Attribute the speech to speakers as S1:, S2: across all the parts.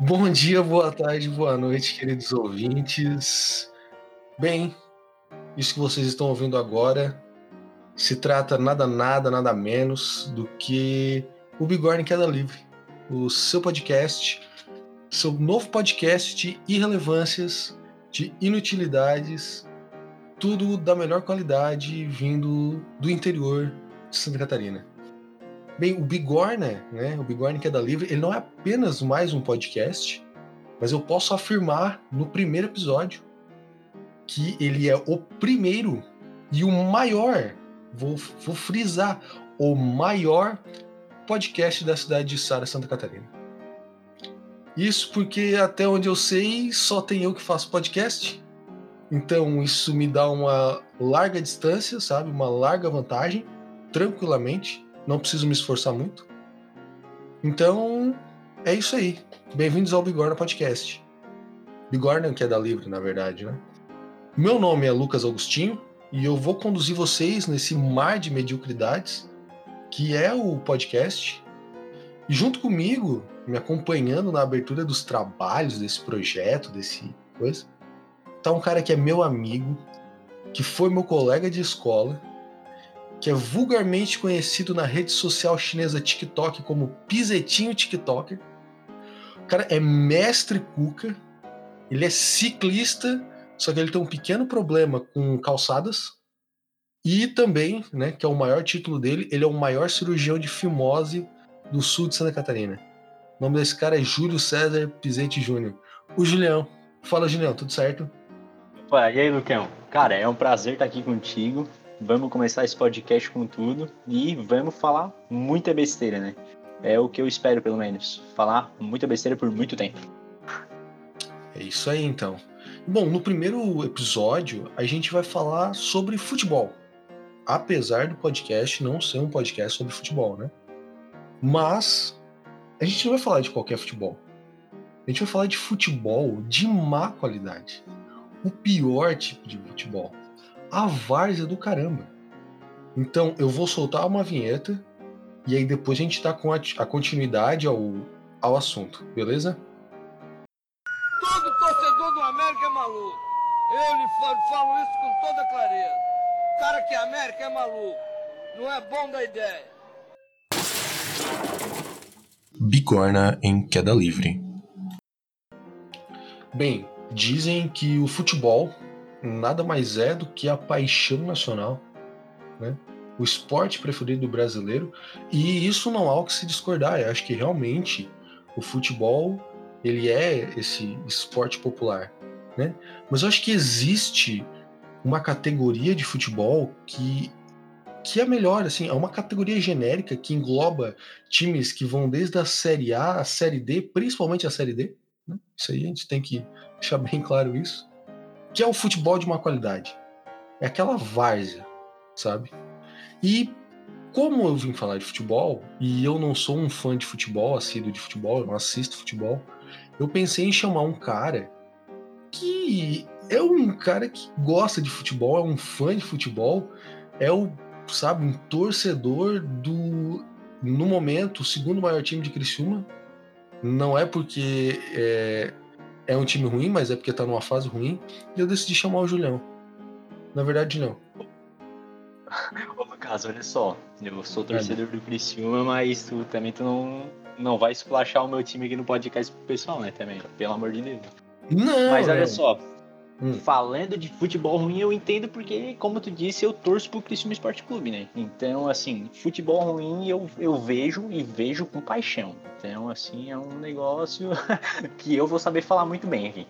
S1: Bom dia, boa tarde, boa noite, queridos ouvintes. Bem, isso que vocês estão ouvindo agora se trata nada, nada, nada menos do que o Bigorne Queda Livre, o seu podcast, seu novo podcast de irrelevâncias, de inutilidades, tudo da melhor qualidade vindo do interior de Santa Catarina. Bem, o Bigorna, né, o Bigorna Queda Livre, ele não é apenas mais um podcast, mas eu posso afirmar no primeiro episódio que ele é o primeiro e o maior, vou, vou frisar, o maior podcast da cidade de Sara, Santa Catarina. Isso porque, até onde eu sei, só tem eu que faço podcast. Então, isso me dá uma larga distância, sabe? Uma larga vantagem, tranquilamente não preciso me esforçar muito. Então, é isso aí. Bem-vindos ao Bigorna Podcast. Bigorna, que é da Livre, na verdade, né? Meu nome é Lucas Agostinho e eu vou conduzir vocês nesse mar de mediocridades que é o podcast. E junto comigo, me acompanhando na abertura dos trabalhos desse projeto, desse coisa, tá um cara que é meu amigo, que foi meu colega de escola, que é vulgarmente conhecido na rede social chinesa TikTok como Pisetinho TikToker. O cara é mestre cuca, ele é ciclista, só que ele tem um pequeno problema com calçadas. E também, né, que é o maior título dele, ele é o maior cirurgião de fimose do sul de Santa Catarina. O nome desse cara é Júlio César Pizete Júnior. O Julião. Fala, Julião, tudo certo?
S2: Opa, e aí, Lucão? Cara, é um prazer estar aqui contigo. Vamos começar esse podcast com tudo e vamos falar muita besteira, né? É o que eu espero, pelo menos. Falar muita besteira por muito tempo.
S1: É isso aí, então. Bom, no primeiro episódio, a gente vai falar sobre futebol. Apesar do podcast não ser um podcast sobre futebol, né? Mas a gente não vai falar de qualquer futebol. A gente vai falar de futebol de má qualidade. O pior tipo de futebol a várzea do caramba. Então eu vou soltar uma vinheta e aí depois a gente tá com a, a continuidade ao, ao assunto, beleza?
S3: Todo torcedor do América é maluco. Eu lhe falo, falo isso com toda clareza. O cara que é América é maluco. Não é bom da ideia.
S1: Bigorna em queda livre. Bem, dizem que o futebol nada mais é do que a paixão nacional, né? o esporte preferido do brasileiro, e isso não há o que se discordar. Eu acho que realmente o futebol ele é esse esporte popular, né? Mas eu acho que existe uma categoria de futebol que que é melhor, assim, é uma categoria genérica que engloba times que vão desde a Série A à Série D, principalmente a Série D. Né? Isso aí a gente tem que deixar bem claro isso que é o futebol de uma qualidade. É aquela várzea, sabe? E como eu vim falar de futebol, e eu não sou um fã de futebol, assíduo de futebol, eu não assisto futebol, eu pensei em chamar um cara que é um cara que gosta de futebol, é um fã de futebol, é o, sabe, um torcedor do, no momento, o segundo maior time de Criciúma. Não é porque é, é um time ruim, mas é porque tá numa fase ruim. E eu decidi chamar o Julião. Na verdade, não.
S2: Ô, Lucas, olha só. Eu sou torcedor do Criciúma, mas tu também tu não, não vai esculachar o meu time aqui no podcast pro pessoal, né? Também, pelo amor de Deus.
S1: Não,
S2: Mas olha só, Hum. Falando de futebol ruim, eu entendo porque, como tu disse, eu torço pro Criciúma Esporte Clube, né? Então, assim, futebol ruim eu, eu vejo e vejo com paixão. Então, assim, é um negócio que eu vou saber falar muito bem aqui.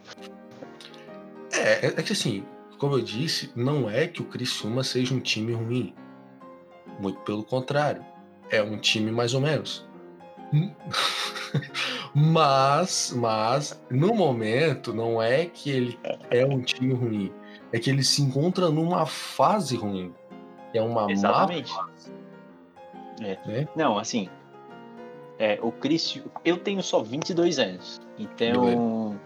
S1: É, é que assim, como eu disse, não é que o Criciúma seja um time ruim. Muito pelo contrário. É um time mais ou menos. Mas, mas, no momento, não é que ele é um time ruim. É que ele se encontra numa fase ruim. É uma
S2: Exatamente. má fase. É. Né? Não, assim, é, o Cris, eu tenho só 22 anos. Então,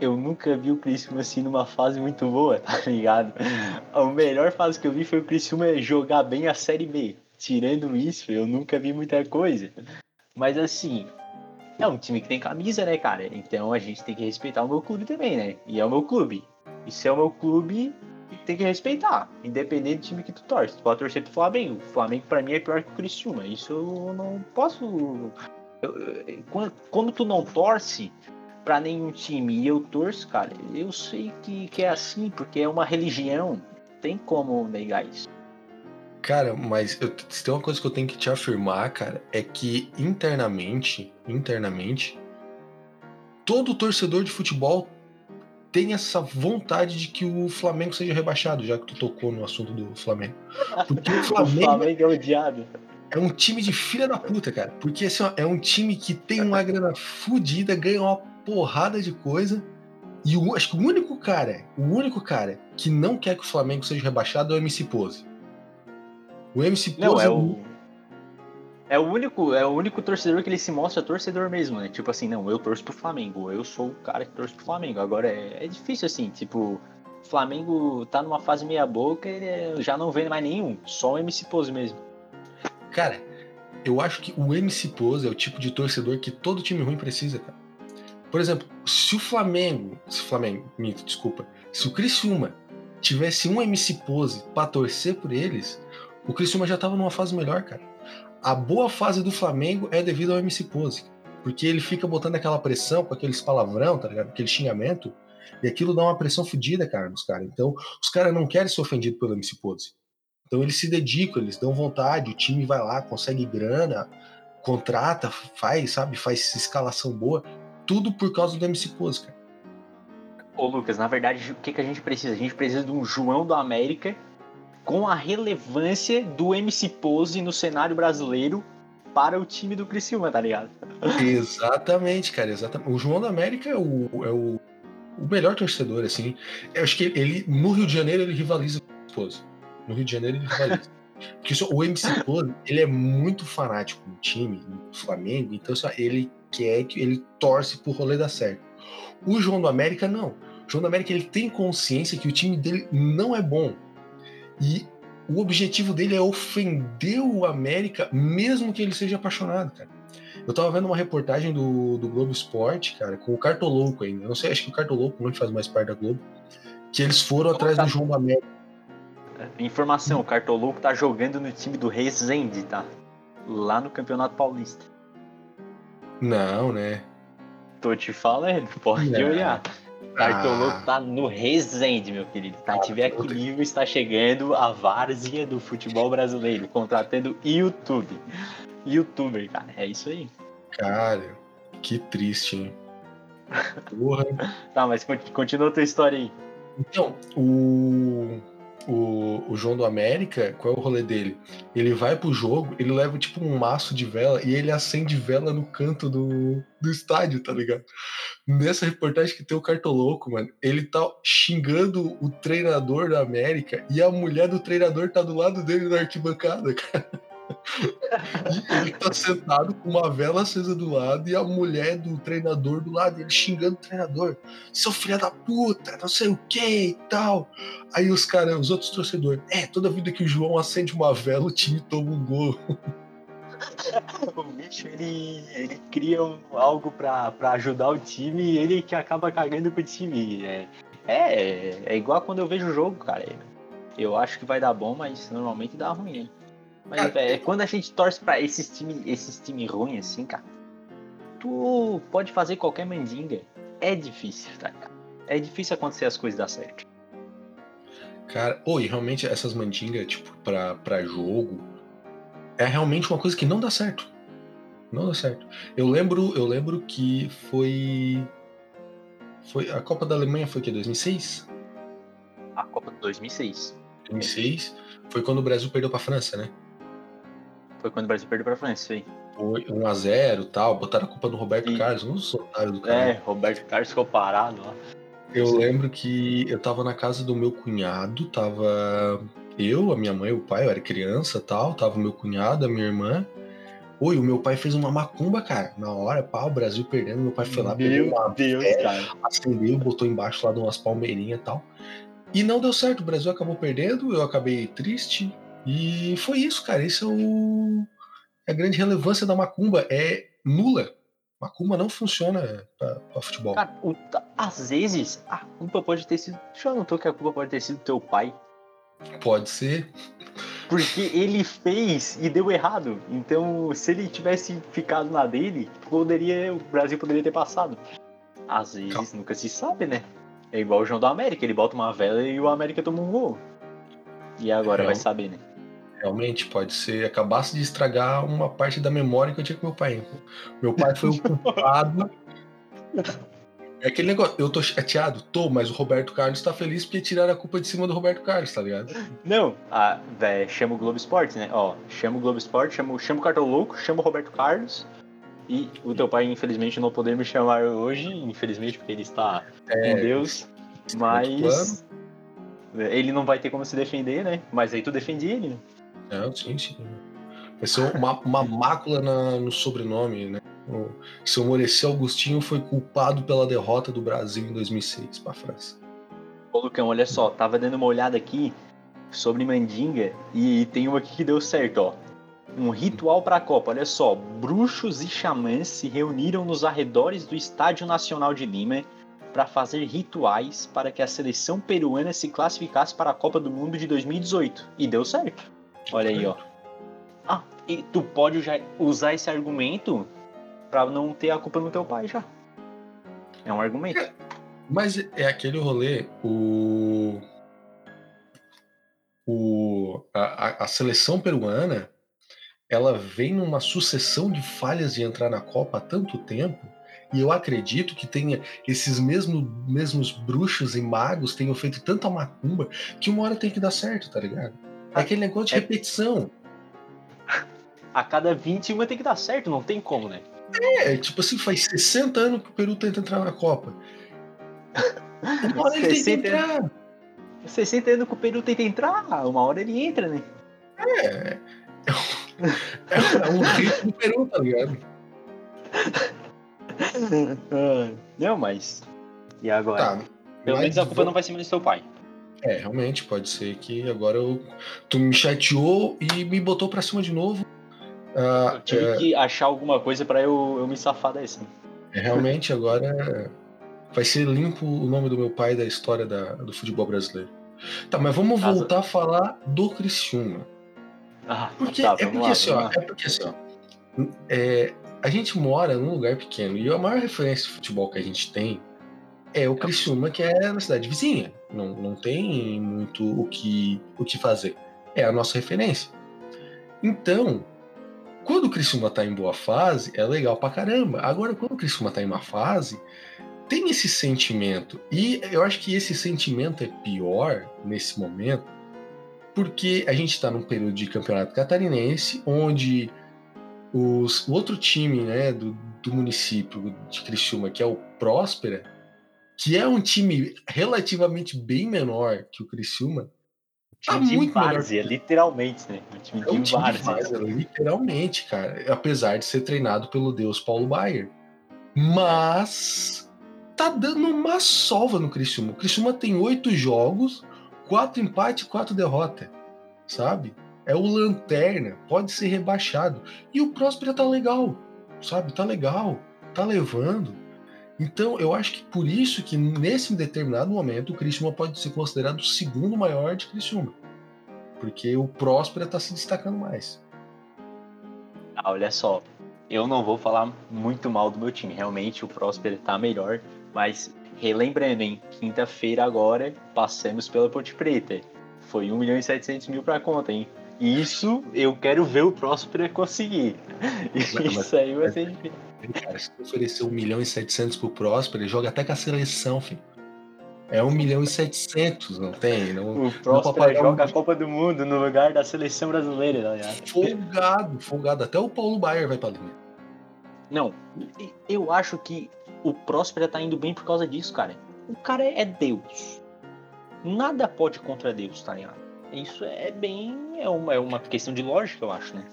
S2: eu nunca vi o Criciúma assim numa fase muito boa, tá ligado? A melhor fase que eu vi foi o Criciúma jogar bem a Série B. Tirando isso, eu nunca vi muita coisa. Mas assim, é um time que tem camisa, né, cara? Então a gente tem que respeitar o meu clube também, né? E é o meu clube. E se é o meu clube, tem que respeitar, independente do time que tu torce. Tu pode torcer pro Flamengo. O Flamengo pra mim é pior que o Criciúma. Isso eu não posso. Eu, quando, quando tu não torce para nenhum time e eu torço, cara, eu sei que, que é assim, porque é uma religião. Tem como negar isso.
S1: Cara, mas eu, se tem uma coisa que eu tenho que te afirmar, cara, é que internamente, internamente, todo torcedor de futebol tem essa vontade de que o Flamengo seja rebaixado, já que tu tocou no assunto do Flamengo.
S2: Porque o Flamengo, o Flamengo é o diabo.
S1: É um time de filha da puta, cara. Porque assim, ó, é um time que tem uma grana fodida, ganha uma porrada de coisa. E o, acho que o único cara, o único cara que não quer que o Flamengo seja rebaixado é o MC Pose. O MC Pose.
S2: Não, é o. É o único, é o único torcedor que ele se mostra torcedor mesmo, né? Tipo assim, não, eu torço pro Flamengo, eu sou o cara que torce pro Flamengo. Agora é, é difícil assim, tipo, o Flamengo tá numa fase meia boca, ele já não vê mais nenhum, só o MC Pose mesmo.
S1: Cara, eu acho que o MC Pose é o tipo de torcedor que todo time ruim precisa, cara. Por exemplo, se o Flamengo, se o Flamengo, minto, desculpa, se o Criciúma tivesse um MC Pose para torcer por eles, o Criciúma já tava numa fase melhor, cara a boa fase do Flamengo é devido ao MC Pose. Porque ele fica botando aquela pressão com aqueles palavrão, tá ligado? Aquele xingamento. E aquilo dá uma pressão fodida, cara, nos caras. Então, os caras não querem ser ofendidos pelo MC Pose. Então, eles se dedicam, eles dão vontade, o time vai lá, consegue grana, contrata, faz, sabe? Faz escalação boa. Tudo por causa do MC Pose, cara.
S2: Ô, Lucas, na verdade, o que, que a gente precisa? A gente precisa de um João do América com a relevância do MC Pose no cenário brasileiro para o time do Criciúma, tá ligado?
S1: Exatamente, cara, exatamente. O João da América é o, é o, o melhor torcedor, assim. Eu acho que ele, no Rio de Janeiro, ele rivaliza com o Pose. No Rio de Janeiro, ele rivaliza. Porque o MC Pose, ele é muito fanático no time, no Flamengo, então só ele quer que ele torce pro rolê dar certo. O João do América, não. O João do América, ele tem consciência que o time dele não é bom e o objetivo dele é ofender o América, mesmo que ele seja apaixonado, cara. Eu tava vendo uma reportagem do, do Globo Esporte, cara, com o Cartolouco ainda. Eu não sei, acho que o Cartolouco não faz mais parte da Globo. Que eles foram atrás do João da América.
S2: É, informação, o Cartolouco tá jogando no time do Resende, tá? Lá no Campeonato Paulista.
S1: Não, né?
S2: Tô te falando, pode não. olhar. Cartoloco ah. tá no Resende, meu querido. Tá, ah, Livro está chegando a várzea do futebol brasileiro, contratando YouTube. Youtuber, cara. É isso aí.
S1: Cara, que triste, hein? Porra.
S2: tá, mas continua a tua história aí.
S1: Então, o o, o João do América, qual é o rolê dele? Ele vai pro jogo, ele leva tipo um maço de vela e ele acende vela no canto do, do estádio, tá ligado? Nessa reportagem que tem o Cartoloco, mano, ele tá xingando o treinador da América e a mulher do treinador tá do lado dele na arquibancada, cara e ele tá sentado com uma vela acesa do lado e a mulher do treinador do lado, ele xingando o treinador, seu filho da puta, não sei o que e tal. Aí os caras, os outros torcedores, é, toda vida que o João acende uma vela, o time toma um gol.
S2: o bicho ele, ele cria algo pra, pra ajudar o time e ele que acaba cagando com o time. É, é, é igual quando eu vejo o jogo, cara. Eu acho que vai dar bom, mas normalmente dá ruim, hein? Mas, velho, quando a gente torce pra esses times esses time ruins, assim, cara, tu pode fazer qualquer mandinga. É difícil, tá, cara? É difícil acontecer as coisas dar certo.
S1: Cara, oi, realmente essas mandingas, tipo, pra, pra jogo, é realmente uma coisa que não dá certo. Não dá certo. Eu lembro, eu lembro que foi. Foi. A Copa da Alemanha foi o quê? 2006?
S2: A Copa de 2006.
S1: 2006 foi quando o Brasil perdeu pra França, né?
S2: Foi quando o Brasil perdeu pra França, aí.
S1: Foi 1x0 e tal, botaram a culpa no Roberto e... Carlos, um otário do cara.
S2: É, Roberto Carlos ficou parado lá.
S1: Eu Sim. lembro que eu tava na casa do meu cunhado, tava eu, a minha mãe, o pai, eu era criança tal, tava meu cunhado, a minha irmã. Oi, o meu pai fez uma macumba, cara. Na hora, pá, o Brasil perdendo, meu pai foi lá,
S2: meu pegou uma Deus, fé, cara.
S1: acendeu, botou embaixo lá de umas palmeirinhas e tal. E não deu certo, o Brasil acabou perdendo, eu acabei triste, e foi isso, cara. Isso é o... a grande relevância da macumba. É nula. Macumba não funciona pra futebol.
S2: Cara, o, às vezes a culpa pode ter sido. Já notou que a culpa pode ter sido teu pai?
S1: Pode ser.
S2: Porque ele fez e deu errado. Então, se ele tivesse ficado na dele, poderia, o Brasil poderia ter passado. Às vezes, Calma. nunca se sabe, né? É igual o João da América, ele bota uma vela e o América toma um gol. E agora Real... vai saber, né?
S1: Realmente, pode ser. Acabasse de estragar uma parte da memória que eu tinha com meu pai. Meu pai foi o culpado. É aquele negócio, eu tô chateado, tô, mas o Roberto Carlos tá feliz porque tiraram a culpa de cima do Roberto Carlos, tá ligado?
S2: Não, ah, véio, chama o Globo Esporte, né? Ó, chama o Globo Esporte, chama, chama o Cartão Louco, chama o Roberto Carlos. E o teu pai, infelizmente, não poder me chamar hoje, infelizmente, porque ele está é, com Deus. Mas. Ele não vai ter como se defender, né? Mas aí tu defende ele, né?
S1: Não, sim, sim. Vai ser uma, uma mácula na, no sobrenome, né? O seu Maurício Augustinho foi culpado pela derrota do Brasil em 2006 para a França.
S2: Ô, Lucão, olha só, tava dando uma olhada aqui sobre Mandinga e tem uma aqui que deu certo, ó. Um ritual para a Copa, olha só. Bruxos e xamãs se reuniram nos arredores do Estádio Nacional de Lima para fazer rituais para que a seleção peruana se classificasse para a Copa do Mundo de 2018. E deu certo. Olha aí, ó. Ah, e tu pode usar esse argumento para não ter a culpa no teu pai já. É um argumento. É,
S1: mas é aquele rolê, o. o a, a seleção peruana ela vem numa sucessão de falhas de entrar na Copa há tanto tempo e eu acredito que tenha esses mesmo, mesmos bruxos e magos tenham feito tanta macumba que uma hora tem que dar certo, tá ligado? É aquele negócio de é... repetição.
S2: A cada 21 tem que dar certo, não tem como, né?
S1: É, tipo assim, faz 60 anos que o Peru tenta entrar na Copa. Uma hora ele tem que entrar.
S2: 60 anos que o Peru tenta entrar, uma hora ele entra, né?
S1: É. É um, é um ritmo do Peru, tá ligado?
S2: Não, mas. E agora? Tá, Pelo menos a culpa vou... não vai ser do seu pai.
S1: É, realmente, pode ser que agora eu... tu me chateou e me botou pra cima de novo.
S2: Uh, eu tive é... que achar alguma coisa para eu, eu me safar desse.
S1: É, realmente, agora vai ser limpo o nome do meu pai da história da, do futebol brasileiro. Tá, mas vamos Casa. voltar a falar do Criciúma.
S2: Ah, porque, tá, é, porque,
S1: lá, assim, ó, é porque assim, ó, é, a gente mora num lugar pequeno e a maior referência de futebol que a gente tem é o Criciúma, que é na cidade vizinha. Não, não tem muito o que, o que fazer. É a nossa referência. Então, quando o Criciúma tá em boa fase, é legal pra caramba. Agora, quando o Criciúma tá em má fase, tem esse sentimento. E eu acho que esse sentimento é pior nesse momento, porque a gente está num período de campeonato catarinense, onde os, o outro time né, do, do município de Criciúma, que é o Próspera, que é um time relativamente bem menor que o Criciúma,
S2: tá time muito de várzea, literalmente, né? Um time, é um de, time várzea. de várzea.
S1: Literalmente, cara. Apesar de ser treinado pelo deus Paulo Baier. Mas tá dando uma sova no Criciúma. O Criciúma tem oito jogos, quatro empates e quatro derrotas, sabe? É o lanterna, pode ser rebaixado. E o Próspera tá legal, sabe? Tá legal, tá levando. Então, eu acho que por isso que nesse determinado momento o Criciúma pode ser considerado o segundo maior de Criciúma. Porque o Próspera está se destacando mais.
S2: Ah, olha só, eu não vou falar muito mal do meu time. Realmente o Próspera está melhor, mas relembrando, em quinta-feira agora passamos pela Ponte Preta. Foi 1 milhão e 700 mil para conta, hein? Isso eu quero ver o Próspera conseguir. Isso aí vai ser difícil.
S1: Cara, se oferecer 1 milhão e 700 pro Próspero, ele joga até com a seleção, filho. É 1 milhão e 700, não tem? Não,
S2: o Próspero joga um... a Copa do Mundo no lugar da seleção brasileira, tá ligado?
S1: Folgado, folgado. Até o Paulo Baier vai pra Lima.
S2: Não, eu acho que o Próspero tá indo bem por causa disso, cara. O cara é Deus. Nada pode contra Deus, tá ligado? Isso é bem. É uma, é uma questão de lógica, eu acho, né?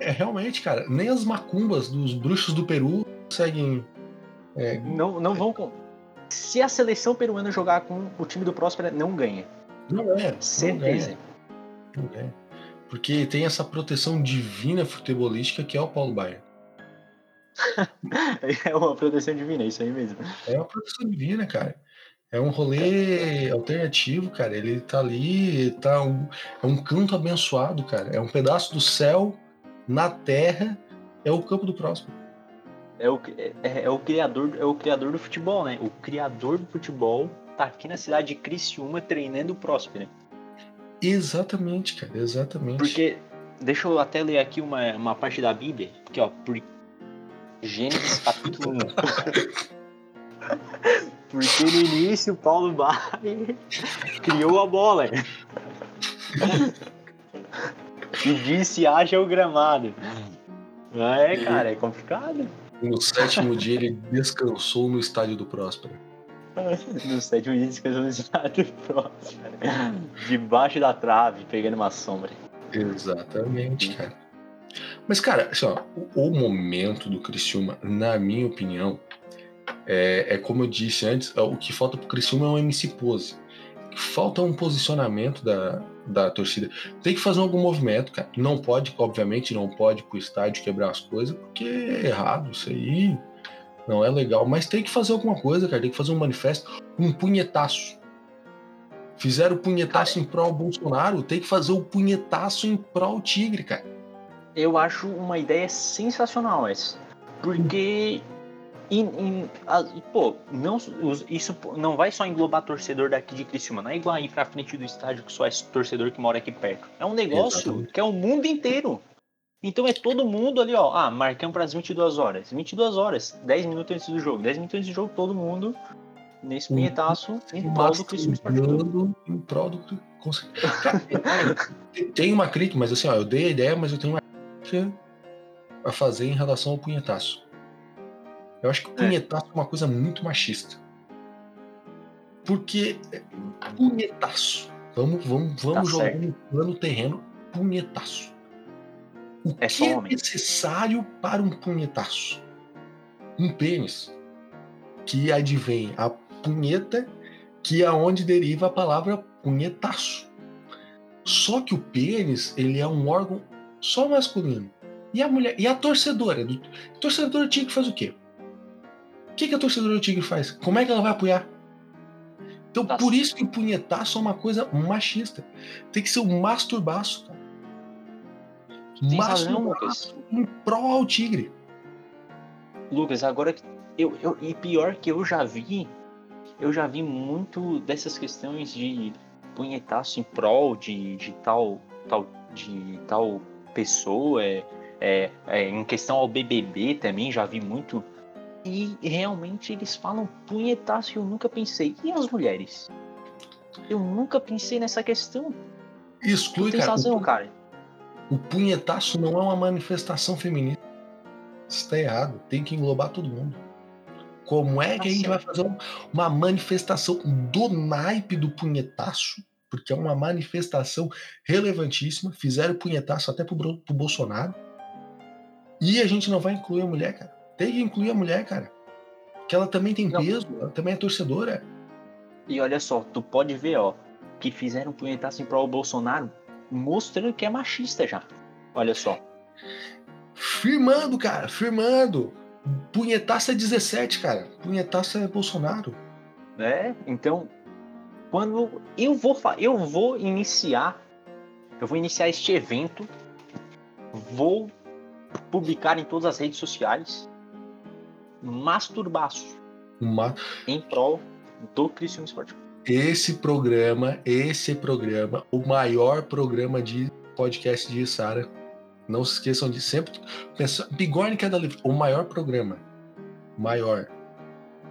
S1: É, é realmente, cara. Nem as macumbas dos bruxos do Peru conseguem.
S2: É, não, não vão. Com... Se a seleção peruana jogar com o time do Próspera, não ganha.
S1: Não é. Certeza. Não ganha. Porque tem essa proteção divina futebolística que é o Paulo Baier.
S2: é uma proteção divina, é isso aí mesmo.
S1: É uma proteção divina, cara. É um rolê alternativo, cara. Ele tá ali, tá um, é um canto abençoado, cara. É um pedaço do céu na terra, é o campo do próximo.
S2: É o, é, é o criador, é o criador do futebol, né? O criador do futebol tá aqui na cidade de Criciúma treinando o Próspero.
S1: Exatamente, cara, exatamente.
S2: Porque, deixa eu até ler aqui uma, uma parte da Bíblia, que ó, por Gênesis capítulo 1. Porque no início Paulo Baier criou a bola. e disse haja o gramado. É, cara, é complicado.
S1: No sétimo dia ele descansou no estádio do Próspero.
S2: no sétimo dia descansou no estádio do Próspero. Debaixo da trave, pegando uma sombra.
S1: Exatamente, cara. Mas, cara, assim, ó, o, o momento do Criciúma, na minha opinião, é, é, como eu disse antes, é, o que falta pro Criciúma é um MC pose. Falta um posicionamento da, da torcida. Tem que fazer algum movimento, cara. Não pode, obviamente, não pode pro estádio quebrar as coisas, porque é errado isso aí. Não é legal. Mas tem que fazer alguma coisa, cara. Tem que fazer um manifesto, um punhetaço. Fizeram o punhetaço cara, em prol Bolsonaro, tem que fazer o punhetaço em prol Tigre, cara.
S2: Eu acho uma ideia sensacional essa. Porque e, e a, pô, não, isso não vai só englobar torcedor daqui de Criciúma, não é igual ir pra frente do estádio que só é torcedor que mora aqui perto. É um negócio Exatamente. que é o mundo inteiro. Então é todo mundo ali, ó. Ah, marcamos para as 22 horas. 22 horas, 10 minutos antes do jogo. 10 minutos antes do jogo, todo mundo nesse punhetaço em prol do Criciúma
S1: Em prol do Tem uma crítica, mas assim, ó, eu dei a ideia, mas eu tenho uma crítica a fazer em relação ao punhetaço. Eu acho que o é. punhetaço é uma coisa muito machista. Porque é, punhetaço. Vamos, vamos, vamos tá jogar no plano terreno punhetaço. O é que é necessário para um punhetaço? Um pênis. Que advém a punheta, que é onde deriva a palavra punhetaço. Só que o pênis, ele é um órgão só masculino. E a mulher, e a torcedora, a torcedora tinha que fazer o quê? O que, que a torcedora do Tigre faz? Como é que ela vai apoiar? Então, por isso que o punhetaço é uma coisa machista. Tem que ser um masturbaço, cara. Tem masturbaço em prol ao tigre.
S2: Lucas, agora eu, eu, e pior que eu já vi, eu já vi muito dessas questões de punhetaço em prol de, de tal, tal, de tal pessoa, é, é, é, em questão ao BBB também, já vi muito e realmente eles falam punhetaço e eu nunca pensei. E as mulheres? Eu nunca pensei nessa questão.
S1: Exclui,
S2: tem
S1: cara.
S2: razão, o, cara.
S1: O punhetaço não é uma manifestação feminista. Está errado. Tem que englobar todo mundo. Como é que a gente vai fazer uma manifestação do naipe do punhetaço? Porque é uma manifestação relevantíssima. Fizeram punhetaço até pro, pro Bolsonaro. E a gente não vai incluir a mulher, cara. Tem que incluir a mulher, cara. Que ela também tem Não. peso, ela também é torcedora.
S2: E olha só, tu pode ver, ó, que fizeram um punhetaço em prol do Bolsonaro, mostrando que é machista já. Olha só.
S1: Firmando, cara, firmando. Punhetaço é 17, cara. Punhetaço é Bolsonaro.
S2: É, então, quando eu vou, eu vou iniciar, eu vou iniciar este evento, vou publicar em todas as redes sociais masturbaço.
S1: Uma...
S2: Em prol do Cristiano Esporte.
S1: Esse programa, esse programa, o maior programa de podcast de Sara. Não se esqueçam de sempre pensar. Bigorne Queda Livre, o maior programa. Maior.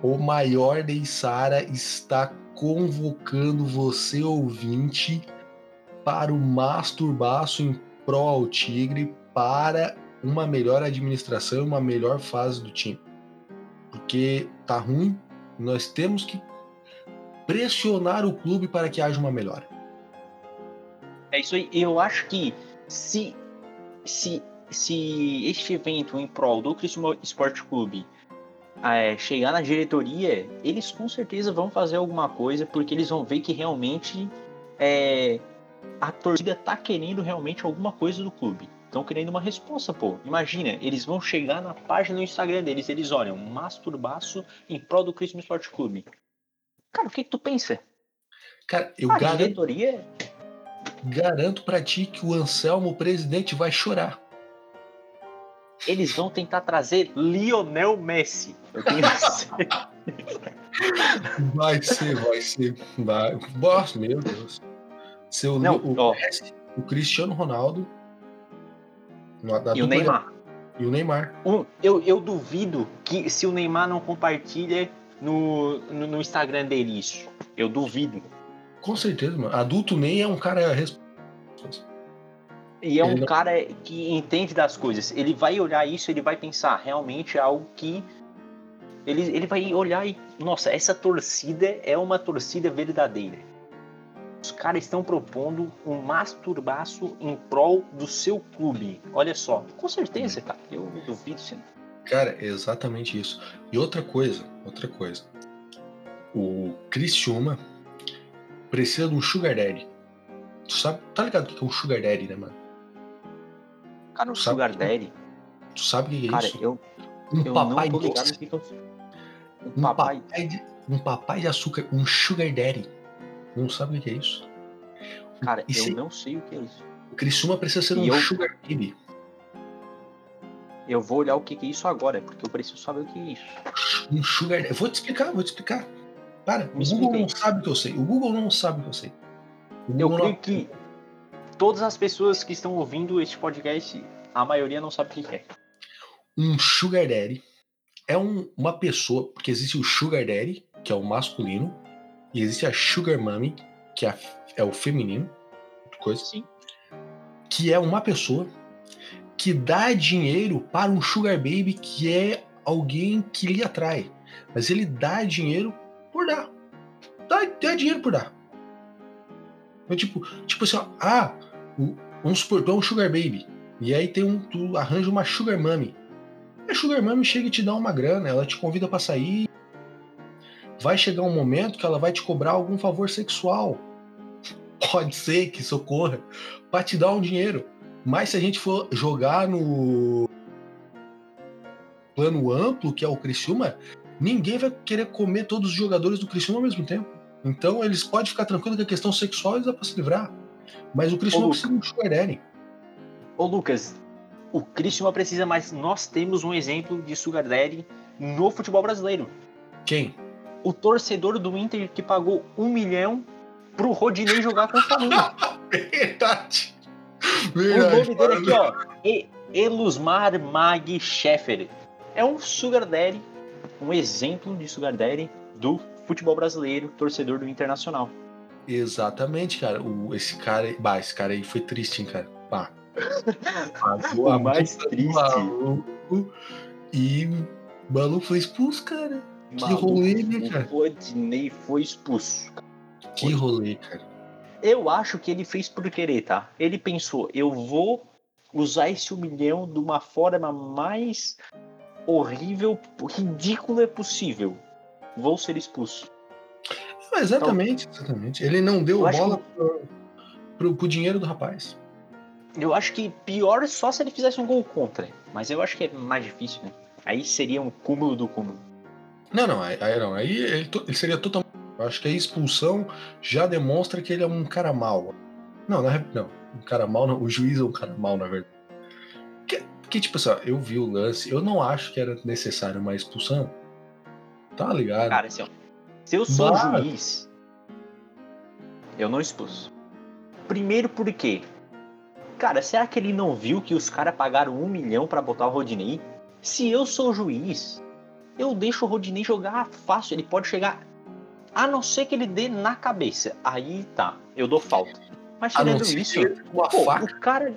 S1: O maior de Sara está convocando você, ouvinte, para o masturbaço em prol ao Tigre para uma melhor administração e uma melhor fase do time porque tá ruim, nós temos que pressionar o clube para que haja uma melhora.
S2: É isso aí. Eu acho que se, se, se este evento em prol do Criciúma Esporte Clube é, chegar na diretoria, eles com certeza vão fazer alguma coisa, porque eles vão ver que realmente é, a torcida tá querendo realmente alguma coisa do clube. Estão querendo uma resposta, pô. Imagina, eles vão chegar na página do Instagram deles, eles olham, masturbaço em prol do Christmas Sport Clube. Cara, o que, que tu pensa?
S1: Cara, eu
S2: A
S1: garanto,
S2: diretoria
S1: garanto pra ti que o Anselmo, o presidente, vai chorar.
S2: eles vão tentar trazer Lionel Messi. Eu tenho.
S1: Vai ser, vai ser. Vai. Nossa, meu Deus. Seu,
S2: Não,
S1: o,
S2: ó.
S1: Messi, o Cristiano Ronaldo.
S2: E o Neymar.
S1: E o Neymar.
S2: Um, eu, eu duvido que se o Neymar não compartilha no, no, no Instagram dele isso. Eu duvido.
S1: Com certeza, mano. Adulto Ney é um cara.
S2: E é um cara que entende das coisas. Ele vai olhar isso, ele vai pensar, realmente é algo que. Ele, ele vai olhar e. Nossa, essa torcida é uma torcida verdadeira. Os caras estão propondo um masturbaço em prol do seu clube. Olha só. Com certeza, cara. Eu duvido.
S1: Cara, é exatamente isso. E outra coisa, outra coisa. O Criciúma precisa de um Sugar Daddy. Tu sabe, tá ligado o que é um Sugar Daddy, né, mano?
S2: Cara,
S1: Sabe
S2: Sugar
S1: que-
S2: Daddy.
S1: Tu sabe o que é
S2: Cara,
S1: isso?
S2: eu,
S1: Um
S2: eu não
S1: papai
S2: tô ligado
S1: doce.
S2: que eu.
S1: Um
S2: papai.
S1: papai, de, um papai de açúcar, um Sugar Daddy. Não sabe o que é isso?
S2: Cara,
S1: Isso-
S2: eu não sei o que é isso.
S1: O Criciúma precisa ser um
S2: E eu-
S1: Sugar Baby.
S2: Eu vou olhar o que é isso agora, porque eu preciso saber o que é isso.
S1: Um Sugar Daddy. Vou te explicar, vou te explicar. Para, o
S2: Me
S1: Google
S2: explica aí.
S1: não sabe o que eu sei. O Google não sabe o que eu sei. O
S2: Eu
S1: Google
S2: creio
S1: não-
S2: que todas as pessoas que estão ouvindo este podcast, a maioria não sabe o que que é.
S1: um sugar daddy é um- uma pessoa, porque existe o sugar daddy, que é o masculino, e existe a sugar mommy, que é, é o feminino, coisa,
S2: Sim.
S1: que é uma pessoa que dá dinheiro para um sugar baby que é alguém que lhe atrai, mas ele dá dinheiro por dar, dá, dá dinheiro por dar. É tipo, tipo assim, ó, ah, vamos supor, é um sugar baby, e aí tem um, tu arranja uma sugar mommy. A Sugar Mami chega e te dá uma grana, ela te convida pra sair. Vai chegar um momento que ela vai te cobrar algum favor sexual. Pode ser que socorra pra te dar um dinheiro. Mas se a gente for jogar no plano amplo, que é o Criciúma, ninguém vai querer comer todos os jogadores do Criciúma ao mesmo tempo. Então eles podem ficar tranquilos que a questão sexual eles dá pra se livrar. Mas o Criciúma
S2: Ô,
S1: precisa de um Sugar Daddy.
S2: Ô Lucas, o Criciúma precisa, mas nós temos um exemplo de Sugar Daddy no futebol brasileiro.
S1: Quem?
S2: O torcedor do Inter que pagou um milhão pro Rodinei jogar com o Flamengo.
S1: Verdade.
S2: O nome dele aqui, ó, E- Elusmar Mag Scheffer. É um Sugar Daddy, um exemplo de Sugar Daddy do futebol brasileiro, torcedor do Internacional.
S1: Exatamente, cara. O, esse cara. Bah, esse cara aí foi triste, hein, cara. Bah. Pagou
S2: O
S1: a
S2: mais triste.
S1: maluco e o maluco foi expulso, cara. Que rolê, né, cara?
S2: O Rodinei foi expulso.
S1: Que rolê, cara.
S2: Eu acho que ele fez por querer, tá? Ele pensou, eu vou usar esse um milhão de uma forma mais horrível, ridícula possível. Vou ser expulso.
S1: Não, exatamente, exatamente. Ele não deu bola pro, pro, pro dinheiro do rapaz.
S2: Eu acho que pior só se ele fizesse um gol contra. Mas eu acho que é mais difícil, né? Aí seria um cúmulo do cúmulo.
S1: Não, não, aí, aí não. Aí ele, ele seria totalmente. Eu acho que a expulsão já demonstra que ele é um cara mau. Não, na re- não. Um cara mau, não. O juiz é um cara mau, na verdade. Porque, porque, tipo assim, eu vi o lance, eu não acho que era necessário uma expulsão. Tá ligado?
S2: Cara, assim, ó. Se eu sou
S1: Mas-
S2: juiz, eu não expulso. Primeiro porque, cara, será que ele não viu que os caras pagaram um milhão pra botar o Rodinei? Se eu sou juiz, eu deixo o Rodinei jogar fácil. Ele pode chegar, a não ser que ele dê na cabeça. Aí tá, eu dou falta. Mas tirando isso,
S1: uma
S2: pô,
S1: faca.
S2: o cara